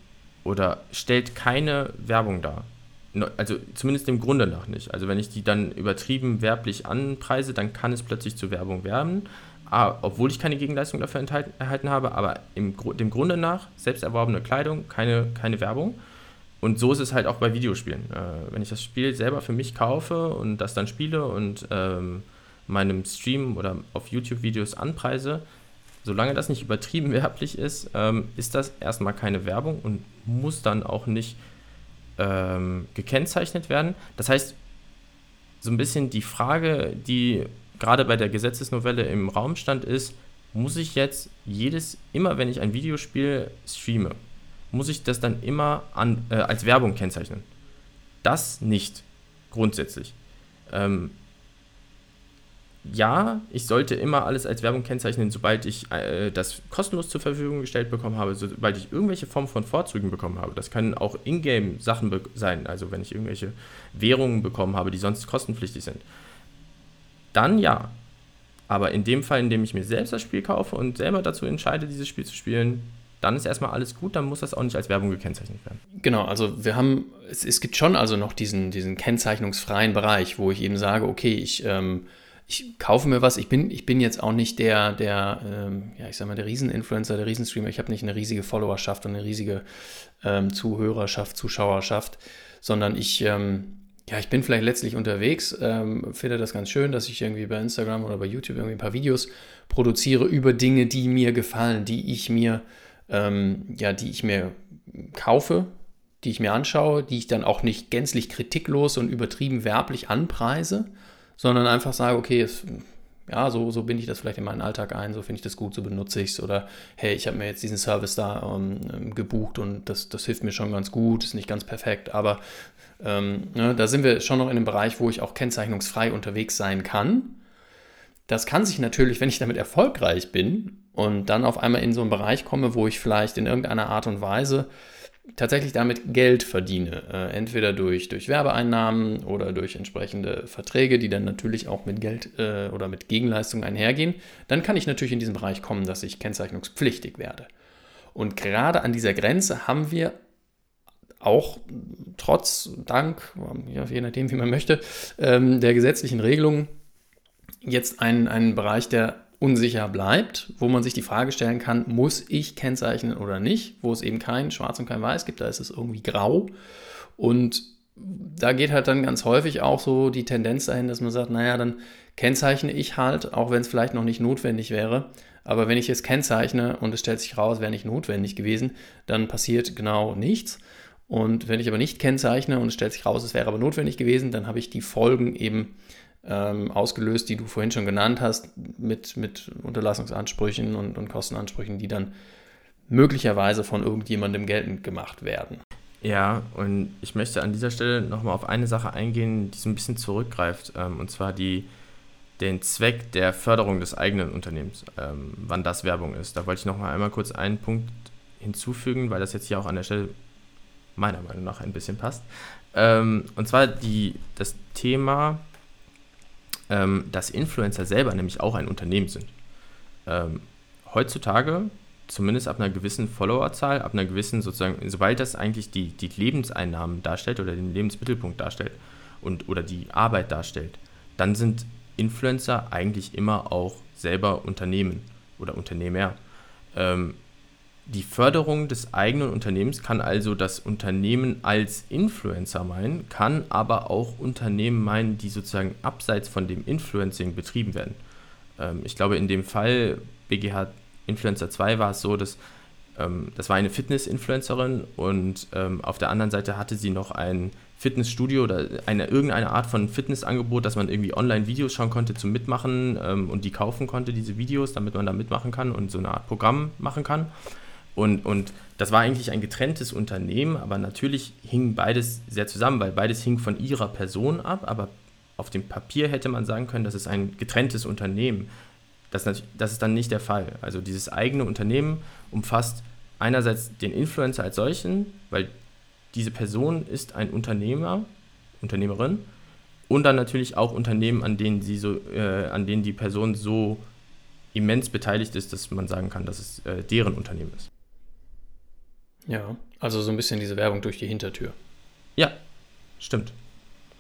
oder stellt keine Werbung dar. Also zumindest dem Grunde nach nicht. Also wenn ich die dann übertrieben werblich anpreise, dann kann es plötzlich zu Werbung werden, obwohl ich keine Gegenleistung dafür erhalten habe, aber im, dem Grunde nach, selbst erworbene Kleidung, keine, keine Werbung. Und so ist es halt auch bei Videospielen. Äh, wenn ich das Spiel selber für mich kaufe und das dann spiele und ähm, meinem Stream oder auf YouTube-Videos anpreise, solange das nicht [laughs] übertrieben werblich ist, ähm, ist das erstmal keine Werbung und muss dann auch nicht ähm, gekennzeichnet werden. Das heißt, so ein bisschen die Frage, die gerade bei der Gesetzesnovelle im Raum stand, ist, muss ich jetzt jedes, immer wenn ich ein Videospiel streame, muss ich das dann immer an, äh, als Werbung kennzeichnen? Das nicht, grundsätzlich. Ähm, ja, ich sollte immer alles als Werbung kennzeichnen, sobald ich äh, das kostenlos zur Verfügung gestellt bekommen habe, sobald ich irgendwelche Formen von Vorzügen bekommen habe. Das können auch Ingame-Sachen sein, also wenn ich irgendwelche Währungen bekommen habe, die sonst kostenpflichtig sind. Dann ja. Aber in dem Fall, in dem ich mir selbst das Spiel kaufe und selber dazu entscheide, dieses Spiel zu spielen, dann ist erstmal alles gut, dann muss das auch nicht als Werbung gekennzeichnet werden. Genau, also wir haben, es, es gibt schon also noch diesen, diesen kennzeichnungsfreien Bereich, wo ich eben sage, okay, ich ähm, ich kaufe mir was. Ich bin, ich bin jetzt auch nicht der, der, ähm, ja, ich sag mal, der Rieseninfluencer, der Riesenstreamer. Ich habe nicht eine riesige Followerschaft und eine riesige ähm, Zuhörerschaft, Zuschauerschaft, sondern ich, ähm, ja, ich bin vielleicht letztlich unterwegs, ähm, finde das ganz schön, dass ich irgendwie bei Instagram oder bei YouTube irgendwie ein paar Videos produziere über Dinge, die mir gefallen, die ich mir, ähm, ja, die ich mir kaufe, die ich mir anschaue, die ich dann auch nicht gänzlich kritiklos und übertrieben werblich anpreise, sondern einfach sage, okay, es, ja, so, so binde ich das vielleicht in meinen Alltag ein, so finde ich das gut, so benutze ich es oder hey, ich habe mir jetzt diesen Service da ähm, ähm, gebucht und das, das hilft mir schon ganz gut, ist nicht ganz perfekt, aber ähm, ne, da sind wir schon noch in einem Bereich, wo ich auch kennzeichnungsfrei unterwegs sein kann. Das kann sich natürlich, wenn ich damit erfolgreich bin und dann auf einmal in so einen Bereich komme, wo ich vielleicht in irgendeiner Art und Weise tatsächlich damit Geld verdiene. Äh, entweder durch, durch Werbeeinnahmen oder durch entsprechende Verträge, die dann natürlich auch mit Geld äh, oder mit Gegenleistungen einhergehen, dann kann ich natürlich in diesen Bereich kommen, dass ich kennzeichnungspflichtig werde. Und gerade an dieser Grenze haben wir auch trotz, dank, je nachdem, wie man möchte, ähm, der gesetzlichen Regelungen jetzt einen, einen Bereich, der unsicher bleibt, wo man sich die Frage stellen kann, muss ich kennzeichnen oder nicht, wo es eben kein Schwarz und kein Weiß gibt, da ist es irgendwie grau. Und da geht halt dann ganz häufig auch so die Tendenz dahin, dass man sagt, naja, dann kennzeichne ich halt, auch wenn es vielleicht noch nicht notwendig wäre. Aber wenn ich es kennzeichne und es stellt sich raus, wäre nicht notwendig gewesen, dann passiert genau nichts. Und wenn ich aber nicht kennzeichne und es stellt sich raus, es wäre aber notwendig gewesen, dann habe ich die Folgen eben ähm, ausgelöst, die du vorhin schon genannt hast, mit, mit Unterlassungsansprüchen und, und Kostenansprüchen, die dann möglicherweise von irgendjemandem geltend gemacht werden. Ja, und ich möchte an dieser Stelle nochmal auf eine Sache eingehen, die so ein bisschen zurückgreift, ähm, und zwar die, den Zweck der Förderung des eigenen Unternehmens, ähm, wann das Werbung ist. Da wollte ich nochmal einmal kurz einen Punkt hinzufügen, weil das jetzt hier auch an der Stelle meiner Meinung nach ein bisschen passt. Ähm, und zwar die, das Thema ähm, dass Influencer selber nämlich auch ein Unternehmen sind. Ähm, heutzutage, zumindest ab einer gewissen Followerzahl, ab einer gewissen sozusagen, sobald das eigentlich die, die Lebenseinnahmen darstellt oder den Lebensmittelpunkt darstellt und oder die Arbeit darstellt, dann sind Influencer eigentlich immer auch selber Unternehmen oder Unternehmer. Ähm, die Förderung des eigenen Unternehmens kann also das Unternehmen als Influencer meinen, kann aber auch Unternehmen meinen, die sozusagen abseits von dem Influencing betrieben werden. Ähm, ich glaube, in dem Fall BGH Influencer 2 war es so, dass ähm, das war eine Fitness-Influencerin und ähm, auf der anderen Seite hatte sie noch ein Fitnessstudio oder eine, irgendeine Art von Fitnessangebot, dass man irgendwie online Videos schauen konnte zum Mitmachen ähm, und die kaufen konnte, diese Videos, damit man da mitmachen kann und so eine Art Programm machen kann. Und, und das war eigentlich ein getrenntes Unternehmen, aber natürlich hing beides sehr zusammen, weil beides hing von ihrer Person ab, aber auf dem Papier hätte man sagen können, das ist ein getrenntes Unternehmen. Das, das ist dann nicht der Fall. Also dieses eigene Unternehmen umfasst einerseits den Influencer als solchen, weil diese Person ist ein Unternehmer, Unternehmerin und dann natürlich auch Unternehmen, an denen sie so, äh, an denen die Person so immens beteiligt ist, dass man sagen kann, dass es äh, deren Unternehmen ist. Ja, also so ein bisschen diese Werbung durch die Hintertür. Ja, stimmt.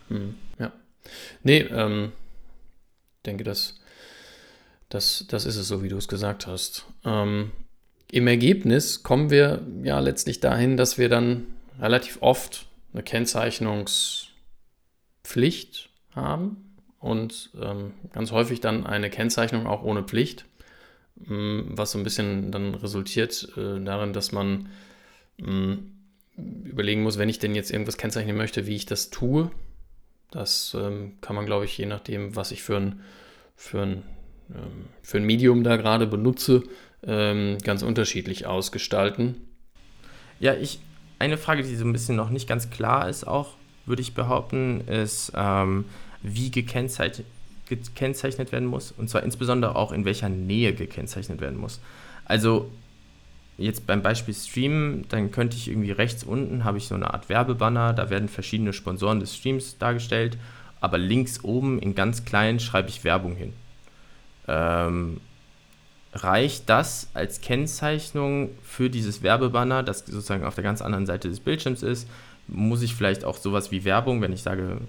Hm, ja. Nee, ähm, denke, das, das, das ist es so, wie du es gesagt hast. Ähm, Im Ergebnis kommen wir ja letztlich dahin, dass wir dann relativ oft eine Kennzeichnungspflicht haben und ähm, ganz häufig dann eine Kennzeichnung auch ohne Pflicht, ähm, was so ein bisschen dann resultiert äh, darin, dass man ähm, überlegen muss, wenn ich denn jetzt irgendwas kennzeichnen möchte, wie ich das tue. Das ähm, kann man, glaube ich, je nachdem, was ich für ein, für ein, ähm, für ein Medium da gerade benutze, ähm, ganz unterschiedlich ausgestalten. Ja, ich, eine Frage, die so ein bisschen noch nicht ganz klar ist, auch würde ich behaupten, ist, ähm, wie gekennzeichnet, gekennzeichnet werden muss. Und zwar insbesondere auch in welcher Nähe gekennzeichnet werden muss. Also jetzt beim Beispiel Stream, dann könnte ich irgendwie rechts unten habe ich so eine Art Werbebanner, da werden verschiedene Sponsoren des Streams dargestellt, aber links oben in ganz klein schreibe ich Werbung hin. Ähm, reicht das als Kennzeichnung für dieses Werbebanner, das sozusagen auf der ganz anderen Seite des Bildschirms ist? Muss ich vielleicht auch sowas wie Werbung, wenn ich sage,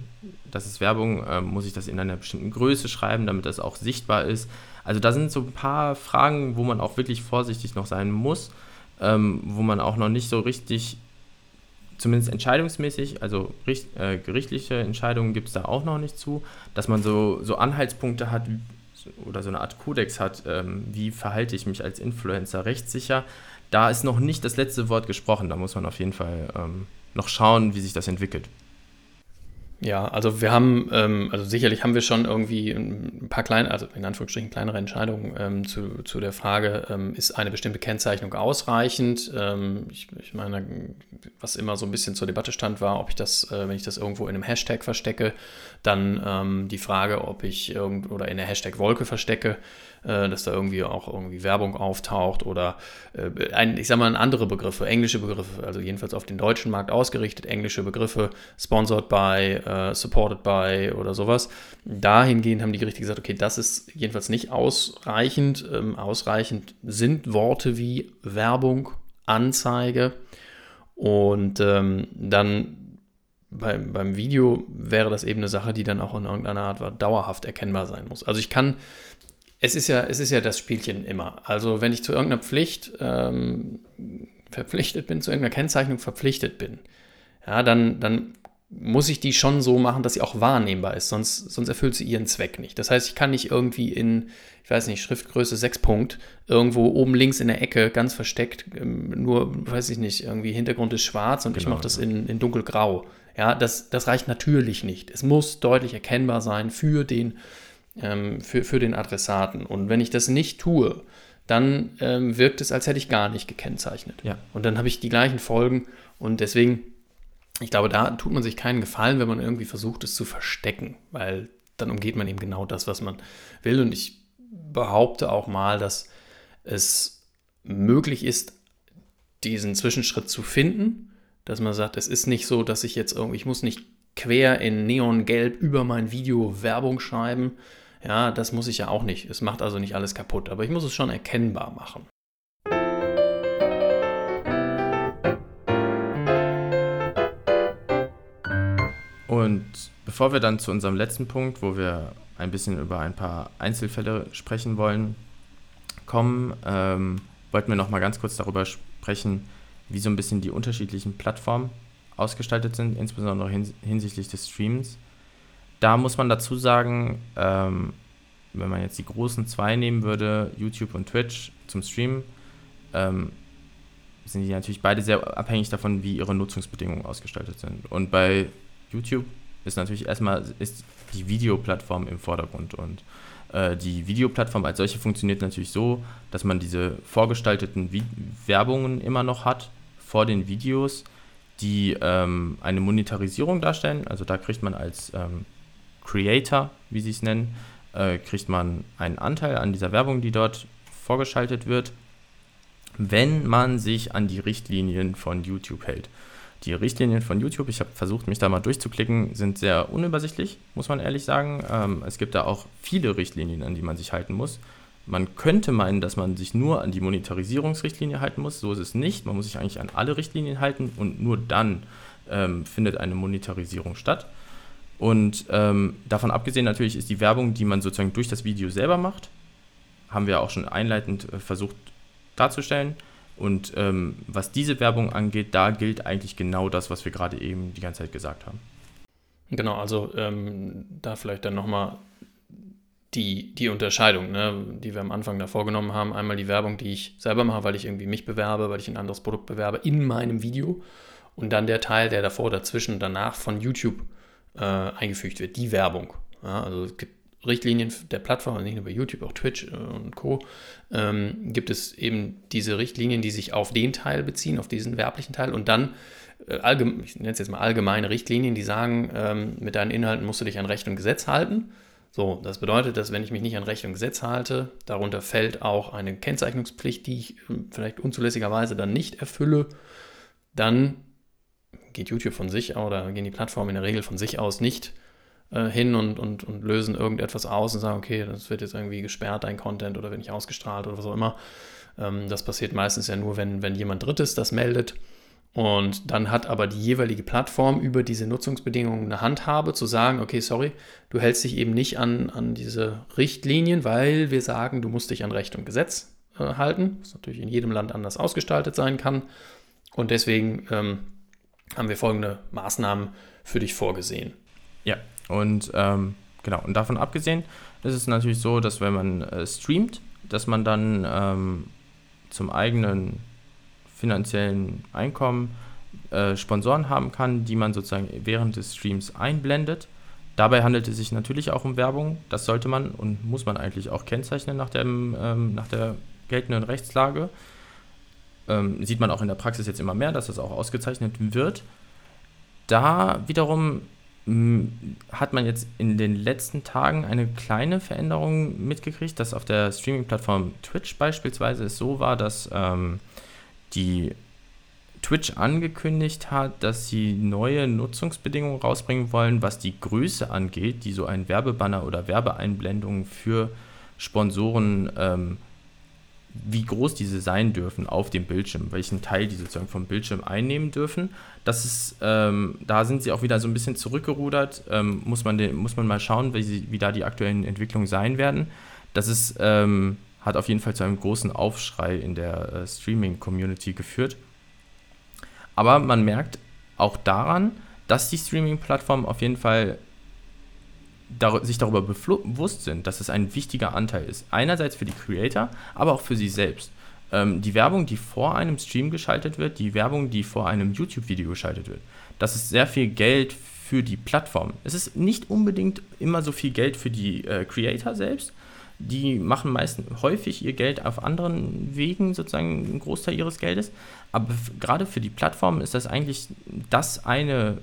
das ist Werbung, äh, muss ich das in einer bestimmten Größe schreiben, damit das auch sichtbar ist? Also da sind so ein paar Fragen, wo man auch wirklich vorsichtig noch sein muss, ähm, wo man auch noch nicht so richtig, zumindest entscheidungsmäßig, also äh, gerichtliche Entscheidungen gibt es da auch noch nicht zu, dass man so, so Anhaltspunkte hat, oder so eine Art Kodex hat, ähm, wie verhalte ich mich als Influencer rechtssicher, da ist noch nicht das letzte Wort gesprochen. Da muss man auf jeden Fall ähm, noch schauen, wie sich das entwickelt. Ja, also wir haben, ähm, also sicherlich haben wir schon irgendwie ein paar kleine, also in Anführungsstrichen kleinere Entscheidungen ähm, zu, zu der Frage, ähm, ist eine bestimmte Kennzeichnung ausreichend? Ähm, ich, ich, meine, was immer so ein bisschen zur Debatte stand, war, ob ich das, äh, wenn ich das irgendwo in einem Hashtag verstecke, dann ähm, die Frage, ob ich irgend oder in der Hashtag-Wolke verstecke, äh, dass da irgendwie auch irgendwie Werbung auftaucht oder äh, ein, ich sag mal andere Begriffe, englische Begriffe, also jedenfalls auf den deutschen Markt ausgerichtet, englische Begriffe, sponsored by, äh, supported by oder sowas. Dahingehend haben die Gerichte gesagt, okay, das ist jedenfalls nicht ausreichend. Ähm, ausreichend sind Worte wie Werbung, Anzeige und ähm, dann beim, beim Video wäre das eben eine Sache, die dann auch in irgendeiner Art dauerhaft erkennbar sein muss. Also ich kann es ist ja, es ist ja das Spielchen immer. Also wenn ich zu irgendeiner Pflicht ähm, verpflichtet bin, zu irgendeiner Kennzeichnung verpflichtet bin, ja, dann, dann muss ich die schon so machen, dass sie auch wahrnehmbar ist, sonst, sonst erfüllt sie ihren Zweck nicht. Das heißt, ich kann nicht irgendwie in, ich weiß nicht, Schriftgröße 6 Punkt, irgendwo oben links in der Ecke, ganz versteckt, ähm, nur, weiß ich nicht, irgendwie Hintergrund ist schwarz und genau, ich mache das in, in dunkelgrau. Ja, das, das reicht natürlich nicht. Es muss deutlich erkennbar sein für den ähm, für, für den Adressaten. Und wenn ich das nicht tue, dann ähm, wirkt es, als hätte ich gar nicht gekennzeichnet. Ja. Und dann habe ich die gleichen Folgen. Und deswegen, ich glaube, da tut man sich keinen Gefallen, wenn man irgendwie versucht, es zu verstecken, weil dann umgeht man eben genau das, was man will. Und ich behaupte auch mal, dass es möglich ist, diesen Zwischenschritt zu finden, dass man sagt, es ist nicht so, dass ich jetzt irgendwie, ich muss nicht quer in Neongelb über mein Video Werbung schreiben, ja, das muss ich ja auch nicht. Es macht also nicht alles kaputt, aber ich muss es schon erkennbar machen. Und bevor wir dann zu unserem letzten Punkt, wo wir ein bisschen über ein paar Einzelfälle sprechen wollen, kommen, ähm, wollten wir noch mal ganz kurz darüber sprechen, wie so ein bisschen die unterschiedlichen Plattformen ausgestaltet sind, insbesondere hinsichtlich des Streams. Da muss man dazu sagen, ähm, wenn man jetzt die großen zwei nehmen würde, YouTube und Twitch zum Streamen, ähm, sind die natürlich beide sehr abhängig davon, wie ihre Nutzungsbedingungen ausgestaltet sind. Und bei YouTube ist natürlich erstmal ist die Videoplattform im Vordergrund und Äh, die Videoplattform als solche funktioniert natürlich so, dass man diese vorgestalteten Vi Werbungen immer noch hat vor den Videos, die ähm, eine Monetarisierung darstellen. Also da kriegt man als ähm, Creator, wie sie es nennen, äh, kriegt man einen Anteil an dieser Werbung, die dort vorgeschaltet wird, wenn man sich an die Richtlinien von YouTube hält. Die Richtlinien von YouTube, ich habe versucht, mich da mal durchzuklicken, sind sehr unübersichtlich, muss man ehrlich sagen. Ähm, es gibt da auch viele Richtlinien, an die man sich halten muss. Man könnte meinen, dass man sich nur an die Monetarisierungsrichtlinie halten muss. So ist es nicht. Man muss sich eigentlich an alle Richtlinien halten und nur dann ähm, findet eine Monetarisierung statt. Und ähm, davon abgesehen natürlich ist die Werbung, die man sozusagen durch das Video selber macht, haben wir auch schon einleitend äh, versucht darzustellen. Und ähm, was diese Werbung angeht, da gilt eigentlich genau das, was wir gerade eben die ganze Zeit gesagt haben. Genau, also ähm, da vielleicht dann nochmal die, die Unterscheidung, ne, die wir am Anfang da vorgenommen haben. Einmal die Werbung, die ich selber mache, weil ich irgendwie mich bewerbe, weil ich ein anderes Produkt bewerbe in meinem Video. Und dann der Teil, der davor, dazwischen, danach von YouTube äh, eingefügt wird, die Werbung. Ja, also es gibt Richtlinien der Plattform, nicht nur bei YouTube, auch Twitch äh, und Co., ähm, gibt es eben diese Richtlinien, die sich auf den Teil beziehen, auf diesen werblichen Teil und dann, äh, ich nenne es jetzt mal allgemeine Richtlinien, die sagen, ähm, mit deinen Inhalten musst du dich an Recht und Gesetz halten. So, das bedeutet, dass wenn ich mich nicht an Recht und Gesetz halte, darunter fällt auch eine Kennzeichnungspflicht, die ich äh, vielleicht unzulässigerweise dann nicht erfülle, dann geht YouTube von sich oder gehen die Plattformen in der Regel von sich aus nicht äh, hin und, und, und lösen irgendetwas aus und sagen, okay, das wird jetzt irgendwie gesperrt, dein Content oder wird nicht ausgestrahlt oder was auch immer. Ähm, das passiert meistens ja nur, wenn, wenn jemand Drittes das meldet. Und dann hat aber die jeweilige Plattform über diese Nutzungsbedingungen eine Handhabe zu sagen, okay, sorry, du hältst dich eben nicht an, an diese Richtlinien, weil wir sagen, du musst dich an Recht und Gesetz äh, halten, was natürlich in jedem Land anders ausgestaltet sein kann. Und deswegen ähm, haben wir folgende Maßnahmen für dich vorgesehen. Ja, und ähm, genau, und davon abgesehen ist es natürlich so, dass wenn man äh, streamt, dass man dann ähm, zum eigenen finanziellen Einkommen äh, Sponsoren haben kann, die man sozusagen während des Streams einblendet. Dabei handelt es sich natürlich auch um Werbung. Das sollte man und muss man eigentlich auch kennzeichnen nach, dem, ähm, nach der geltenden Rechtslage. Ähm, sieht man auch in der Praxis jetzt immer mehr, dass das auch ausgezeichnet wird. Da wiederum hat man jetzt in den letzten Tagen eine kleine Veränderung mitgekriegt, dass auf der Streaming-Plattform Twitch beispielsweise es so war, dass ähm, die Twitch angekündigt hat, dass sie neue Nutzungsbedingungen rausbringen wollen, was die Größe angeht, die so ein Werbebanner oder Werbeeinblendungen für Sponsoren ähm, wie groß diese sein dürfen auf dem Bildschirm, welchen Teil die sozusagen vom Bildschirm einnehmen dürfen. Das ist, ähm, da sind sie auch wieder so ein bisschen zurückgerudert. Ähm, muss, man den, muss man mal schauen, wie, sie, wie da die aktuellen Entwicklungen sein werden. Das ist, ähm, hat auf jeden Fall zu einem großen Aufschrei in der äh, Streaming-Community geführt. Aber man merkt auch daran, dass die Streaming-Plattformen auf jeden Fall sich darüber bewusst sind, dass es ein wichtiger Anteil ist. Einerseits für die Creator, aber auch für sie selbst. Ähm, die Werbung, die vor einem Stream geschaltet wird, die Werbung, die vor einem YouTube-Video geschaltet wird, das ist sehr viel Geld für die Plattform. Es ist nicht unbedingt immer so viel Geld für die äh, Creator selbst. Die machen meistens häufig ihr Geld auf anderen Wegen, sozusagen einen Großteil ihres Geldes. Aber gerade für die Plattform ist das eigentlich das eine,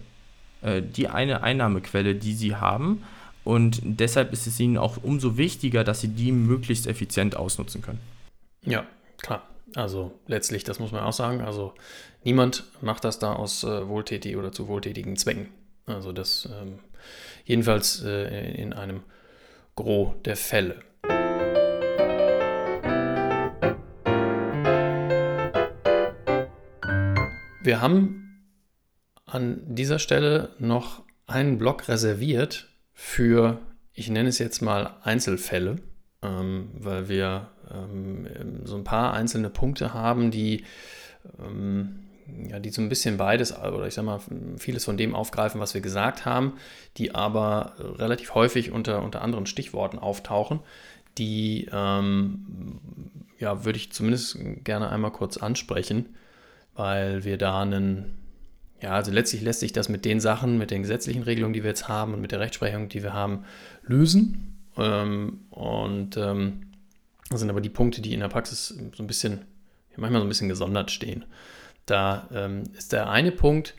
äh, die eine Einnahmequelle, die sie haben und deshalb ist es ihnen auch umso wichtiger, dass sie die möglichst effizient ausnutzen können. Ja, klar. Also letztlich, das muss man auch sagen, also niemand macht das da aus äh, wohltätigen oder zu wohltätigen Zwecken. Also das ähm, jedenfalls äh, in einem Gros der Fälle. Wir haben an dieser Stelle noch einen Block reserviert für, ich nenne es jetzt mal Einzelfälle, ähm, weil wir ähm, so ein paar einzelne Punkte haben, die, ähm, ja, die so ein bisschen beides, oder ich sag mal, vieles von dem aufgreifen, was wir gesagt haben, die aber relativ häufig unter, unter anderen Stichworten auftauchen, die, ähm, ja, würde ich zumindest gerne einmal kurz ansprechen, weil wir da einen ja, also letztlich lässt sich das mit den Sachen, mit den gesetzlichen Regelungen, die wir jetzt haben und mit der Rechtsprechung, die wir haben, lösen. Äh, Ähm, und ähm, das sind aber die Punkte, die in der Praxis so ein bisschen, manchmal so ein bisschen gesondert stehen. Da ähm, ist der eine Punkt,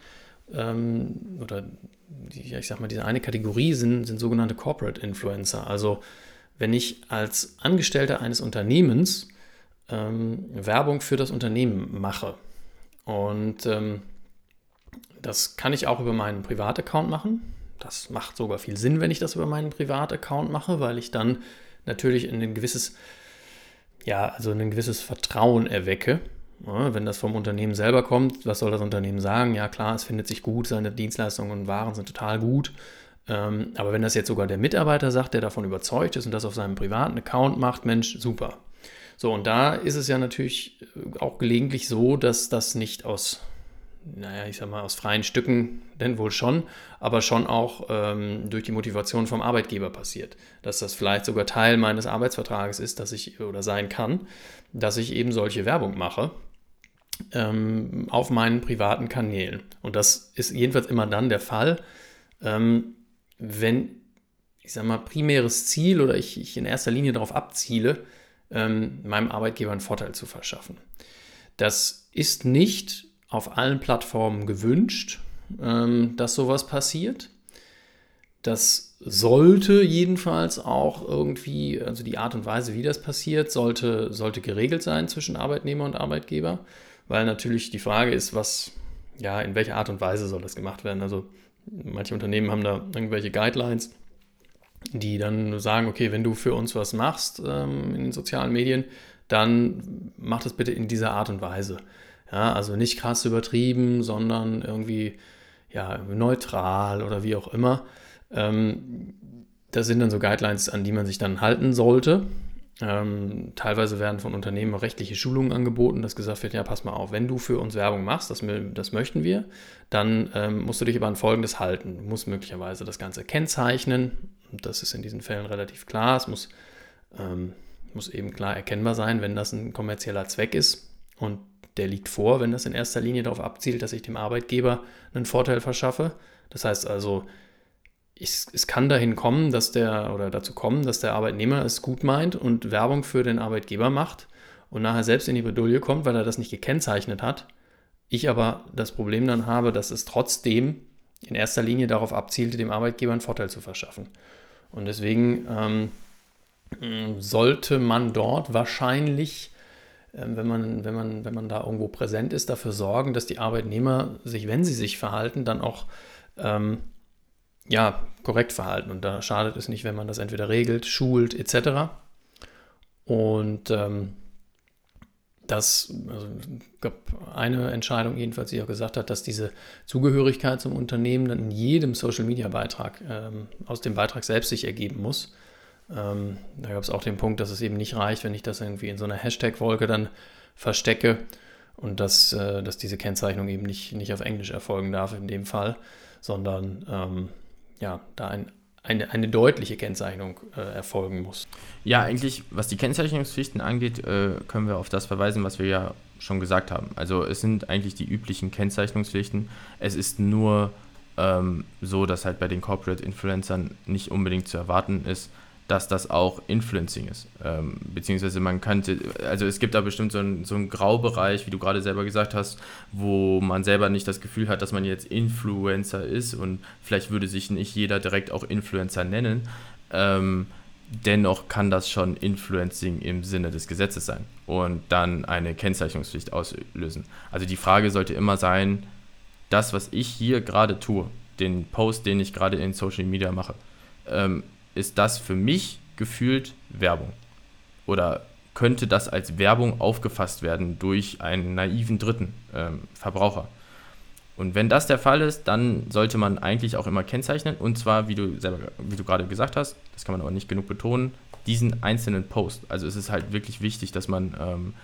ähm, oder die, ich sag mal, diese eine Kategorie sind, sind sogenannte Corporate Influencer. Also wenn ich als Angestellter eines Unternehmens ähm, Werbung für das Unternehmen mache. Und ähm, das kann ich auch über meinen Privataccount machen. Das macht sogar viel Sinn, wenn ich das über meinen Privataccount mache, weil ich dann natürlich in ein gewisses, ja, also ein gewisses Vertrauen erwecke. Ja, wenn das vom Unternehmen selber kommt, was soll das Unternehmen sagen? Ja, klar, es findet sich gut, seine Dienstleistungen und Waren sind total gut. Ähm, aber wenn das jetzt sogar der Mitarbeiter sagt, der davon überzeugt ist und das auf seinem privaten Account macht, Mensch, super. So, und da ist es ja natürlich auch gelegentlich so, dass das nicht aus naja, ich sag mal, aus freien Stücken denn wohl schon, aber schon auch ähm, durch die Motivation vom Arbeitgeber passiert. Dass das vielleicht sogar Teil meines Arbeitsvertrages ist, dass ich oder sein kann, dass ich eben solche Werbung mache ähm, auf meinen privaten Kanälen. Und das ist jedenfalls immer dann der Fall, ähm, wenn, ich sag mal, primäres Ziel oder ich, ich in erster Linie darauf abziele, ähm, meinem Arbeitgeber einen Vorteil zu verschaffen. Das ist nicht auf allen Plattformen gewünscht, ähm, dass sowas passiert. Das sollte jedenfalls auch irgendwie, also die Art und Weise, wie das passiert, sollte, sollte geregelt sein zwischen Arbeitnehmer und Arbeitgeber, weil natürlich die Frage ist, was, ja, in welcher Art und Weise soll das gemacht werden. Also manche Unternehmen haben da irgendwelche Guidelines, die dann sagen, okay, wenn du für uns was machst ähm, in den sozialen Medien, dann mach das bitte in dieser Art und Weise. Ja, also nicht krass übertrieben, sondern irgendwie ja, neutral oder wie auch immer. Ähm, das sind dann so Guidelines, an die man sich dann halten sollte. Ähm, teilweise werden von Unternehmen rechtliche Schulungen angeboten, dass gesagt wird, ja, pass mal auf, wenn du für uns Werbung machst, das, das möchten wir, dann ähm, musst du dich aber an Folgendes halten. Du musst möglicherweise das Ganze kennzeichnen. Das ist in diesen Fällen relativ klar. Es muss, ähm, muss eben klar erkennbar sein, wenn das ein kommerzieller Zweck ist. Und der liegt vor, wenn das in erster Linie darauf abzielt, dass ich dem Arbeitgeber einen Vorteil verschaffe. Das heißt also, ich, es kann dahin kommen, dass der oder dazu kommen, dass der Arbeitnehmer es gut meint und Werbung für den Arbeitgeber macht und nachher selbst in die Bredouille kommt, weil er das nicht gekennzeichnet hat. Ich aber das Problem dann habe, dass es trotzdem in erster Linie darauf abzielte, dem Arbeitgeber einen Vorteil zu verschaffen. Und deswegen ähm, sollte man dort wahrscheinlich wenn man, wenn, man, wenn man da irgendwo präsent ist, dafür sorgen, dass die Arbeitnehmer sich, wenn sie sich verhalten, dann auch ähm, ja, korrekt verhalten. Und da schadet es nicht, wenn man das entweder regelt, schult etc. Und ähm, das also, gab eine Entscheidung jedenfalls, die auch gesagt hat, dass diese Zugehörigkeit zum Unternehmen dann in jedem Social-Media-Beitrag ähm, aus dem Beitrag selbst sich ergeben muss. Ähm, da gab es auch den Punkt, dass es eben nicht reicht, wenn ich das irgendwie in so einer Hashtag-Wolke dann verstecke und dass, äh, dass diese Kennzeichnung eben nicht, nicht auf Englisch erfolgen darf in dem Fall, sondern ähm, ja, da ein, eine, eine deutliche Kennzeichnung äh, erfolgen muss. Ja, eigentlich, was die Kennzeichnungspflichten angeht, äh, können wir auf das verweisen, was wir ja schon gesagt haben. Also es sind eigentlich die üblichen Kennzeichnungspflichten. Es ist nur ähm, so, dass halt bei den Corporate Influencern nicht unbedingt zu erwarten ist, dass das auch Influencing ist. Ähm, beziehungsweise man könnte, also es gibt da bestimmt so einen, so einen Graubereich, wie du gerade selber gesagt hast, wo man selber nicht das Gefühl hat, dass man jetzt Influencer ist und vielleicht würde sich nicht jeder direkt auch Influencer nennen. Ähm, dennoch kann das schon Influencing im Sinne des Gesetzes sein und dann eine Kennzeichnungspflicht auslösen. Also die Frage sollte immer sein, das, was ich hier gerade tue, den Post, den ich gerade in Social Media mache, ähm, ist das für mich gefühlt Werbung. Oder könnte das als Werbung aufgefasst werden durch einen naiven dritten ähm, Verbraucher. Und wenn das der Fall ist, dann sollte man eigentlich auch immer kennzeichnen. Und zwar, wie du selber, wie du gerade gesagt hast, das kann man aber nicht genug betonen, diesen einzelnen Post. Also es ist halt wirklich wichtig, dass man ähm,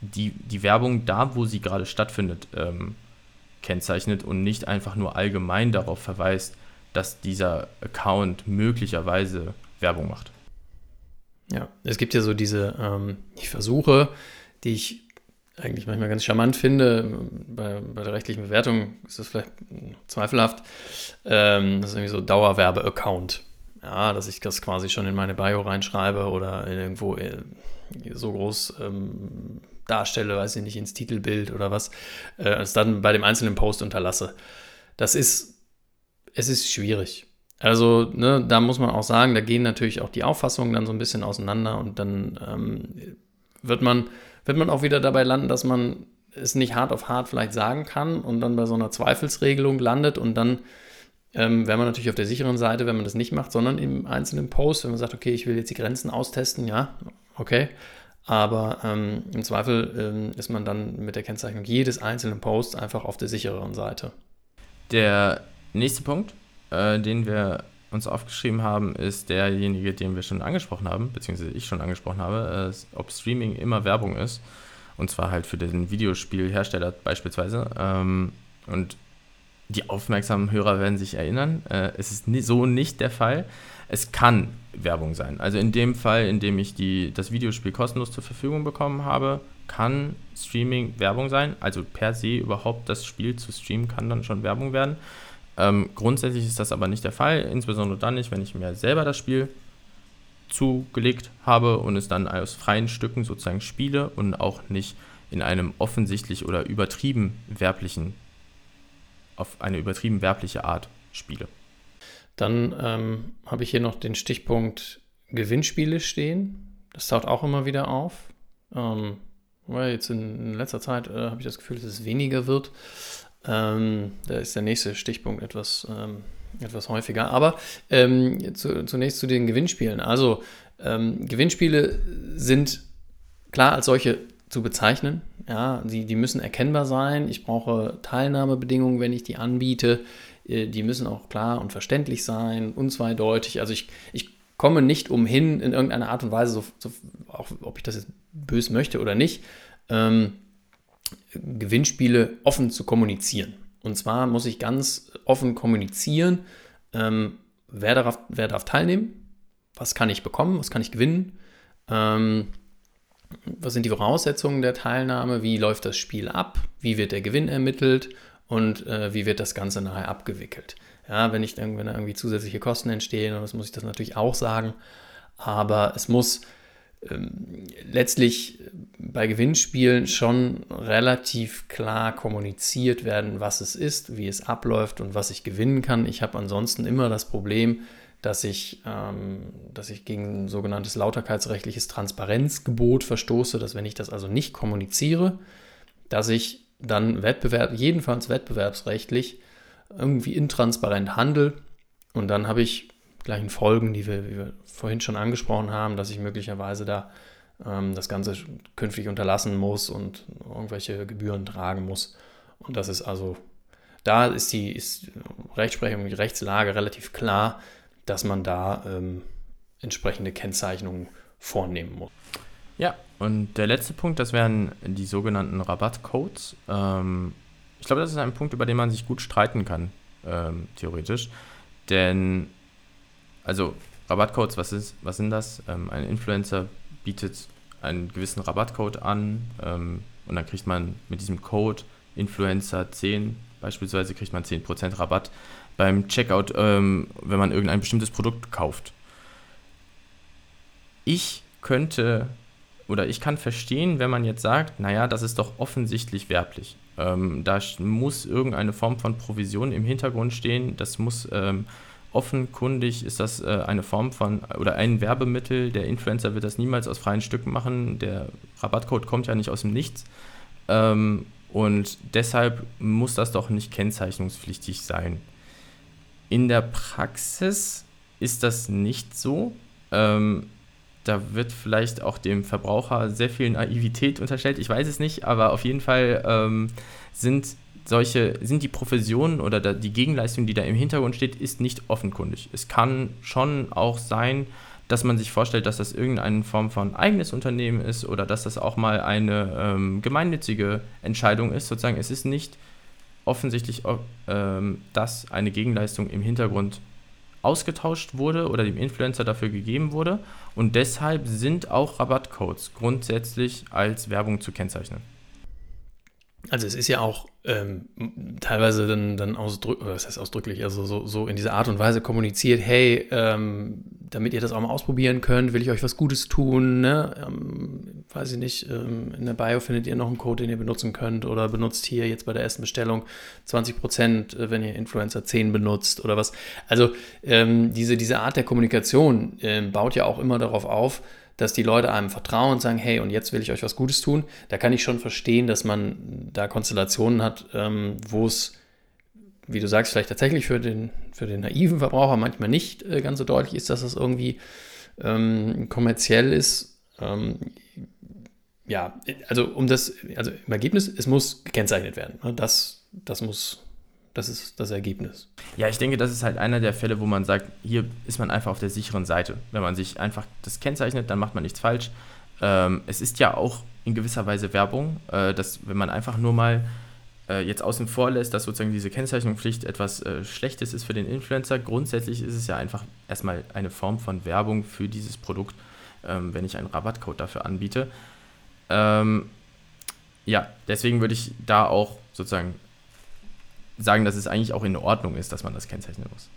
die, die Werbung da, wo sie gerade stattfindet, ähm, kennzeichnet und nicht einfach nur allgemein darauf verweist, dass dieser Account möglicherweise Werbung macht. Ja, es gibt ja so diese ähm, die Versuche, die ich eigentlich manchmal ganz charmant finde. Bei, bei der rechtlichen Bewertung ist das vielleicht zweifelhaft. Ähm, das ist irgendwie so Dauerwerbe-Account. Ja, dass ich das quasi schon in meine Bio reinschreibe oder irgendwo äh, so groß ähm, darstelle, weiß ich nicht, ins Titelbild oder was, äh, es dann bei dem einzelnen Post unterlasse. Das ist, es ist schwierig. Also, ne, da muss man auch sagen, da gehen natürlich auch die Auffassungen dann so ein bisschen auseinander und dann ähm, wird, man, wird man auch wieder dabei landen, dass man es nicht hart auf hart vielleicht sagen kann und dann bei so einer Zweifelsregelung landet und dann ähm, wäre man natürlich auf der sicheren Seite, wenn man das nicht macht, sondern im einzelnen Post, wenn man sagt, okay, ich will jetzt die Grenzen austesten, ja, okay. Aber ähm, im Zweifel ähm, ist man dann mit der Kennzeichnung jedes einzelnen Posts einfach auf der sichereren Seite. Der nächste Punkt, äh, den wir uns aufgeschrieben haben, ist derjenige, den wir schon angesprochen haben, beziehungsweise ich schon angesprochen habe, äh, ob Streaming immer Werbung ist. Und zwar halt für den Videospielhersteller beispielsweise. Ähm, und die aufmerksamen Hörer werden sich erinnern, äh, es ist so nicht der Fall. Es kann Werbung sein. Also in dem Fall, in dem ich die, das Videospiel kostenlos zur Verfügung bekommen habe, kann Streaming Werbung sein. Also per se überhaupt das Spiel zu streamen kann dann schon Werbung werden. Ähm, grundsätzlich ist das aber nicht der Fall, insbesondere dann nicht, wenn ich mir selber das Spiel zugelegt habe und es dann aus freien Stücken sozusagen spiele und auch nicht in einem offensichtlich oder übertrieben werblichen, auf eine übertrieben werbliche Art spiele. Dann ähm, habe ich hier noch den Stichpunkt Gewinnspiele stehen. Das taucht auch immer wieder auf. Ähm, jetzt in letzter Zeit äh, habe ich das Gefühl, dass es weniger wird. Ähm, da ist der nächste Stichpunkt etwas, ähm, etwas häufiger. Aber ähm, zu, zunächst zu den Gewinnspielen. Also ähm, Gewinnspiele sind klar als solche zu bezeichnen. Ja, die, die müssen erkennbar sein. Ich brauche Teilnahmebedingungen, wenn ich die anbiete. Äh, die müssen auch klar und verständlich sein, unzweideutig. Also ich, ich komme nicht umhin, in irgendeiner Art und Weise, so, so, auch ob ich das jetzt bös möchte oder nicht, ähm, Gewinnspiele offen zu kommunizieren. Und zwar muss ich ganz offen kommunizieren, ähm, wer, darf, wer darf teilnehmen, was kann ich bekommen, was kann ich gewinnen, ähm, was sind die Voraussetzungen der Teilnahme, wie läuft das Spiel ab, wie wird der Gewinn ermittelt und äh, wie wird das Ganze nachher abgewickelt. Ja, wenn, ich, wenn da irgendwie zusätzliche Kosten entstehen, das muss ich das natürlich auch sagen, aber es muss ähm, letztlich bei Gewinnspielen schon relativ klar kommuniziert werden, was es ist, wie es abläuft und was ich gewinnen kann. Ich habe ansonsten immer das Problem, dass ich, ähm, dass ich gegen ein sogenanntes lauterkeitsrechtliches Transparenzgebot verstoße, dass wenn ich das also nicht kommuniziere, dass ich dann Wettbewerb, jedenfalls wettbewerbsrechtlich, irgendwie intransparent handle und dann habe ich gleichen Folgen, die wir, wir vorhin schon angesprochen haben, dass ich möglicherweise da ähm, das Ganze künftig unterlassen muss und irgendwelche Gebühren tragen muss. Und das ist also, da ist die ist Rechtsprechung, die Rechtslage relativ klar, dass man da ähm, entsprechende Kennzeichnungen vornehmen muss. Ja, und der letzte Punkt, das wären die sogenannten Rabattcodes. Ähm, ich glaube, das ist ein Punkt, über den man sich gut streiten kann, ähm, theoretisch. Denn also Rabattcodes, was, ist, was sind das? Ähm, ein Influencer bietet einen gewissen Rabattcode an ähm, und dann kriegt man mit diesem Code Influencer 10 beispielsweise kriegt man 10% Rabatt beim Checkout, ähm, wenn man irgendein bestimmtes Produkt kauft. Ich könnte oder ich kann verstehen, wenn man jetzt sagt, naja, das ist doch offensichtlich werblich. Ähm, da muss irgendeine Form von Provision im Hintergrund stehen, das muss ähm, offenkundig ist das äh, eine Form von oder ein Werbemittel. Der Influencer wird das niemals aus freien Stücken machen. Der Rabattcode kommt ja nicht aus dem Nichts. Ähm, und deshalb muss das doch nicht kennzeichnungspflichtig sein. In der Praxis ist das nicht so. Ähm, da wird vielleicht auch dem Verbraucher sehr viel Naivität unterstellt. Ich weiß es nicht, aber auf jeden Fall ähm, sind solche, sind die Professionen oder die Gegenleistung, die da im Hintergrund steht, ist nicht offenkundig. Es kann schon auch sein, dass man sich vorstellt, dass das irgendeine Form von eigenes Unternehmen ist oder dass das auch mal eine ähm, gemeinnützige Entscheidung ist. Sozusagen, es ist nicht offensichtlich, ähm, dass eine Gegenleistung im Hintergrund ausgetauscht wurde oder dem Influencer dafür gegeben wurde. Und deshalb sind auch Rabattcodes grundsätzlich als Werbung zu kennzeichnen. Also es ist ja auch ähm, teilweise dann, dann ausdrücklich, was heißt ausdrücklich, also so, so in dieser Art und Weise kommuniziert, hey, ähm, damit ihr das auch mal ausprobieren könnt, will ich euch was Gutes tun, ne? Ähm, weiß ich nicht, ähm, in der Bio findet ihr noch einen Code, den ihr benutzen könnt oder benutzt hier jetzt bei der ersten Bestellung 20 Prozent, äh, wenn ihr Influencer 10 benutzt oder was. Also ähm, diese, diese Art der Kommunikation äh, baut ja auch immer darauf auf, dass die Leute einem vertrauen und sagen, hey, und jetzt will ich euch was Gutes tun, da kann ich schon verstehen, dass man da Konstellationen hat, ähm, wo es, wie du sagst, vielleicht tatsächlich für den, für den naiven Verbraucher manchmal nicht äh, ganz so deutlich ist, dass das irgendwie ähm, kommerziell ist. Ähm, ja, also um das, also im Ergebnis, es muss gekennzeichnet werden. Ne? Das, das muss das ist das Ergebnis. Ja, ich denke, das ist halt einer der Fälle, wo man sagt, hier ist man einfach auf der sicheren Seite. Wenn man sich einfach das kennzeichnet, dann macht man nichts falsch. Ähm, es ist ja auch in gewisser Weise Werbung, äh, dass wenn man einfach nur mal äh, jetzt außen vor lässt, dass sozusagen diese Kennzeichnungspflicht etwas äh, Schlechtes ist für den Influencer. Grundsätzlich ist es ja einfach erstmal eine Form von Werbung für dieses Produkt, ähm, wenn ich einen Rabattcode dafür anbiete. Ähm, ja, deswegen würde ich da auch sozusagen sagen, dass es eigentlich auch in Ordnung ist, dass man das kennzeichnen muss.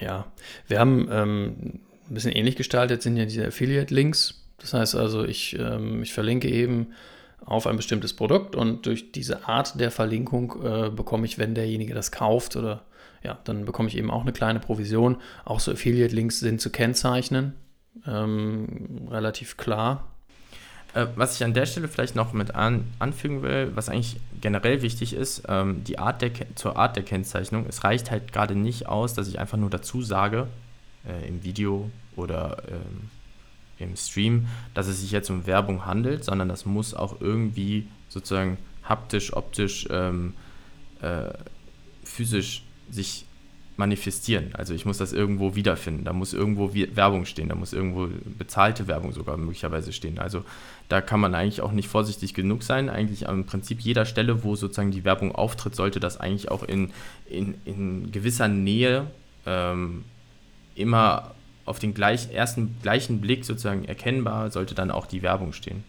Ja, wir haben ähm, ein bisschen ähnlich gestaltet, sind ja diese Affiliate-Links. Das heißt also, ich, ähm, ich verlinke eben auf ein bestimmtes Produkt und durch diese Art der Verlinkung äh, bekomme ich, wenn derjenige das kauft oder ja, dann bekomme ich eben auch eine kleine Provision. Auch so Affiliate-Links sind zu kennzeichnen, ähm, relativ klar. Äh, was ich an der Stelle vielleicht noch mit an, anfügen will, was eigentlich generell wichtig ist, ähm, die Art der, zur Art der Kennzeichnung. Es reicht halt gerade nicht aus, dass ich einfach nur dazu sage, äh, im Video oder ähm, im Stream, dass es sich jetzt um Werbung handelt, sondern das muss auch irgendwie sozusagen haptisch, optisch, ähm, äh, physisch sich manifestieren. Also ich muss das irgendwo wiederfinden. Da muss irgendwo Werbung stehen, da muss irgendwo bezahlte Werbung sogar möglicherweise stehen. Also da kann man eigentlich auch nicht vorsichtig genug sein. Eigentlich am Prinzip jeder Stelle, wo sozusagen die Werbung auftritt, sollte das eigentlich auch in, in, in gewisser Nähe ähm, immer auf den gleich, ersten gleichen Blick sozusagen erkennbar, sollte dann auch die Werbung stehen.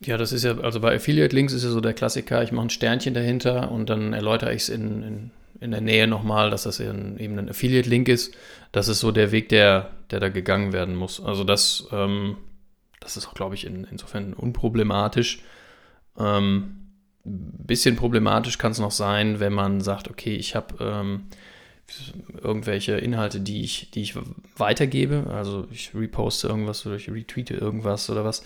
Ja, das ist ja, also bei Affiliate Links ist ja so der Klassiker, ich mache ein Sternchen dahinter und dann erläutere ich es in, in in der Nähe nochmal, dass das eben ein Affiliate-Link ist. Das ist so der Weg, der, der da gegangen werden muss. Also das, ähm, das ist auch, glaube ich, in, insofern unproblematisch. Ähm, bisschen problematisch kann es noch sein, wenn man sagt, okay, ich habe ähm, irgendwelche Inhalte, die ich, die ich weitergebe, also ich reposte irgendwas oder ich retweete irgendwas oder was.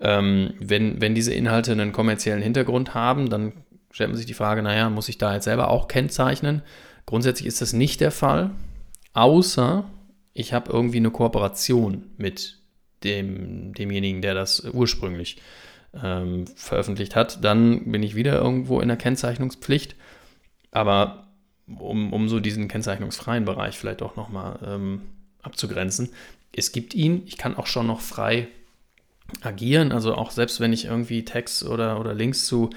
Ähm, wenn, wenn diese Inhalte einen kommerziellen Hintergrund haben, dann stellt man sich die Frage, naja, muss ich da jetzt selber auch kennzeichnen? Grundsätzlich ist das nicht der Fall, außer ich habe irgendwie eine Kooperation mit dem, demjenigen, der das ursprünglich ähm, veröffentlicht hat. Dann bin ich wieder irgendwo in der Kennzeichnungspflicht. Aber um, um so diesen kennzeichnungsfreien Bereich vielleicht auch nochmal ähm, abzugrenzen, es gibt ihn, ich kann auch schon noch frei agieren. Also auch selbst wenn ich irgendwie Text oder, oder Links zu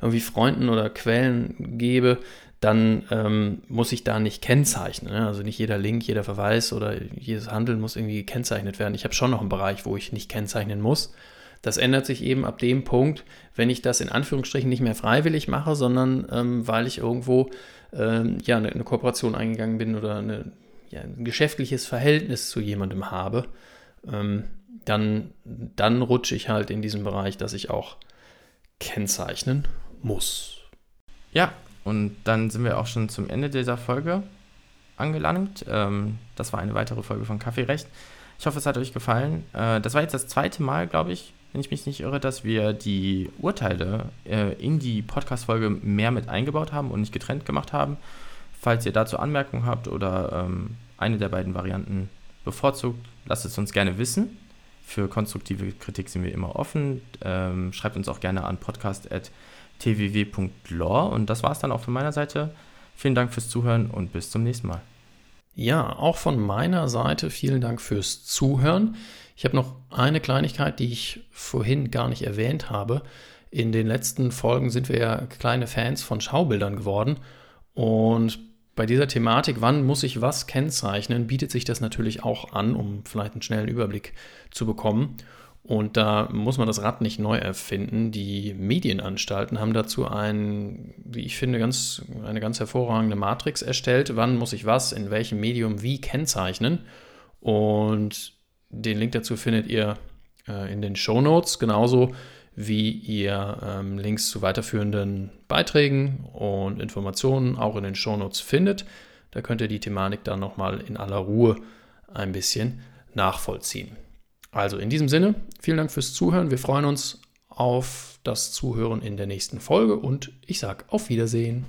irgendwie Freunden oder Quellen gebe, dann ähm, muss ich da nicht kennzeichnen. Ne? Also nicht jeder Link, jeder Verweis oder jedes Handeln muss irgendwie gekennzeichnet werden. Ich habe schon noch einen Bereich, wo ich nicht kennzeichnen muss. Das ändert sich eben ab dem Punkt, wenn ich das in Anführungsstrichen nicht mehr freiwillig mache, sondern ähm, weil ich irgendwo ähm, ja, eine, eine, Kooperation eingegangen bin oder eine, ja, ein geschäftliches Verhältnis zu jemandem habe. Dann, dann rutsche ich halt in diesen Bereich, dass ich auch kennzeichnen muss. Ja, und dann sind wir auch schon zum Ende dieser Folge angelangt. Ähm, das war eine weitere Folge von Kaffeerecht. Ich hoffe, es hat euch gefallen. Äh, das war jetzt das zweite Mal, glaube ich, wenn ich mich nicht irre, dass wir die Urteile äh, in die Podcast-Folge mehr mit eingebaut haben und nicht getrennt gemacht haben. Falls ihr dazu Anmerkungen habt oder ähm, eine der beiden Varianten bevorzugt, lasst es uns gerne wissen. Für konstruktive Kritik sind wir immer offen. Ähm, schreibt uns auch gerne an podcast.tww.lore. Und das war es dann auch von meiner Seite. Vielen Dank fürs Zuhören und bis zum nächsten Mal. Ja, auch von meiner Seite vielen Dank fürs Zuhören. Ich habe noch eine Kleinigkeit, die ich vorhin gar nicht erwähnt habe. In den letzten Folgen sind wir ja kleine Fans von Schaubildern geworden. Und bei dieser Thematik, wann muss ich was kennzeichnen, bietet sich das natürlich auch an, um vielleicht einen schnellen Überblick zu bekommen. Und da muss man das Rad nicht neu erfinden. Die Medienanstalten haben dazu ein, wie ich finde, ganz, eine ganz hervorragende Matrix erstellt. Wann muss ich was in welchem Medium wie kennzeichnen? Und den Link dazu findet ihr äh, in den Show Notes, genauso wie ihr ähm, Links zu weiterführenden Beiträgen und Informationen auch in den Show Notes findet. Da könnt ihr die Thematik dann nochmal in aller Ruhe ein bisschen nachvollziehen. Also in diesem Sinne, vielen Dank fürs Zuhören. Wir freuen uns auf das Zuhören in der nächsten Folge und ich sage auf Wiedersehen.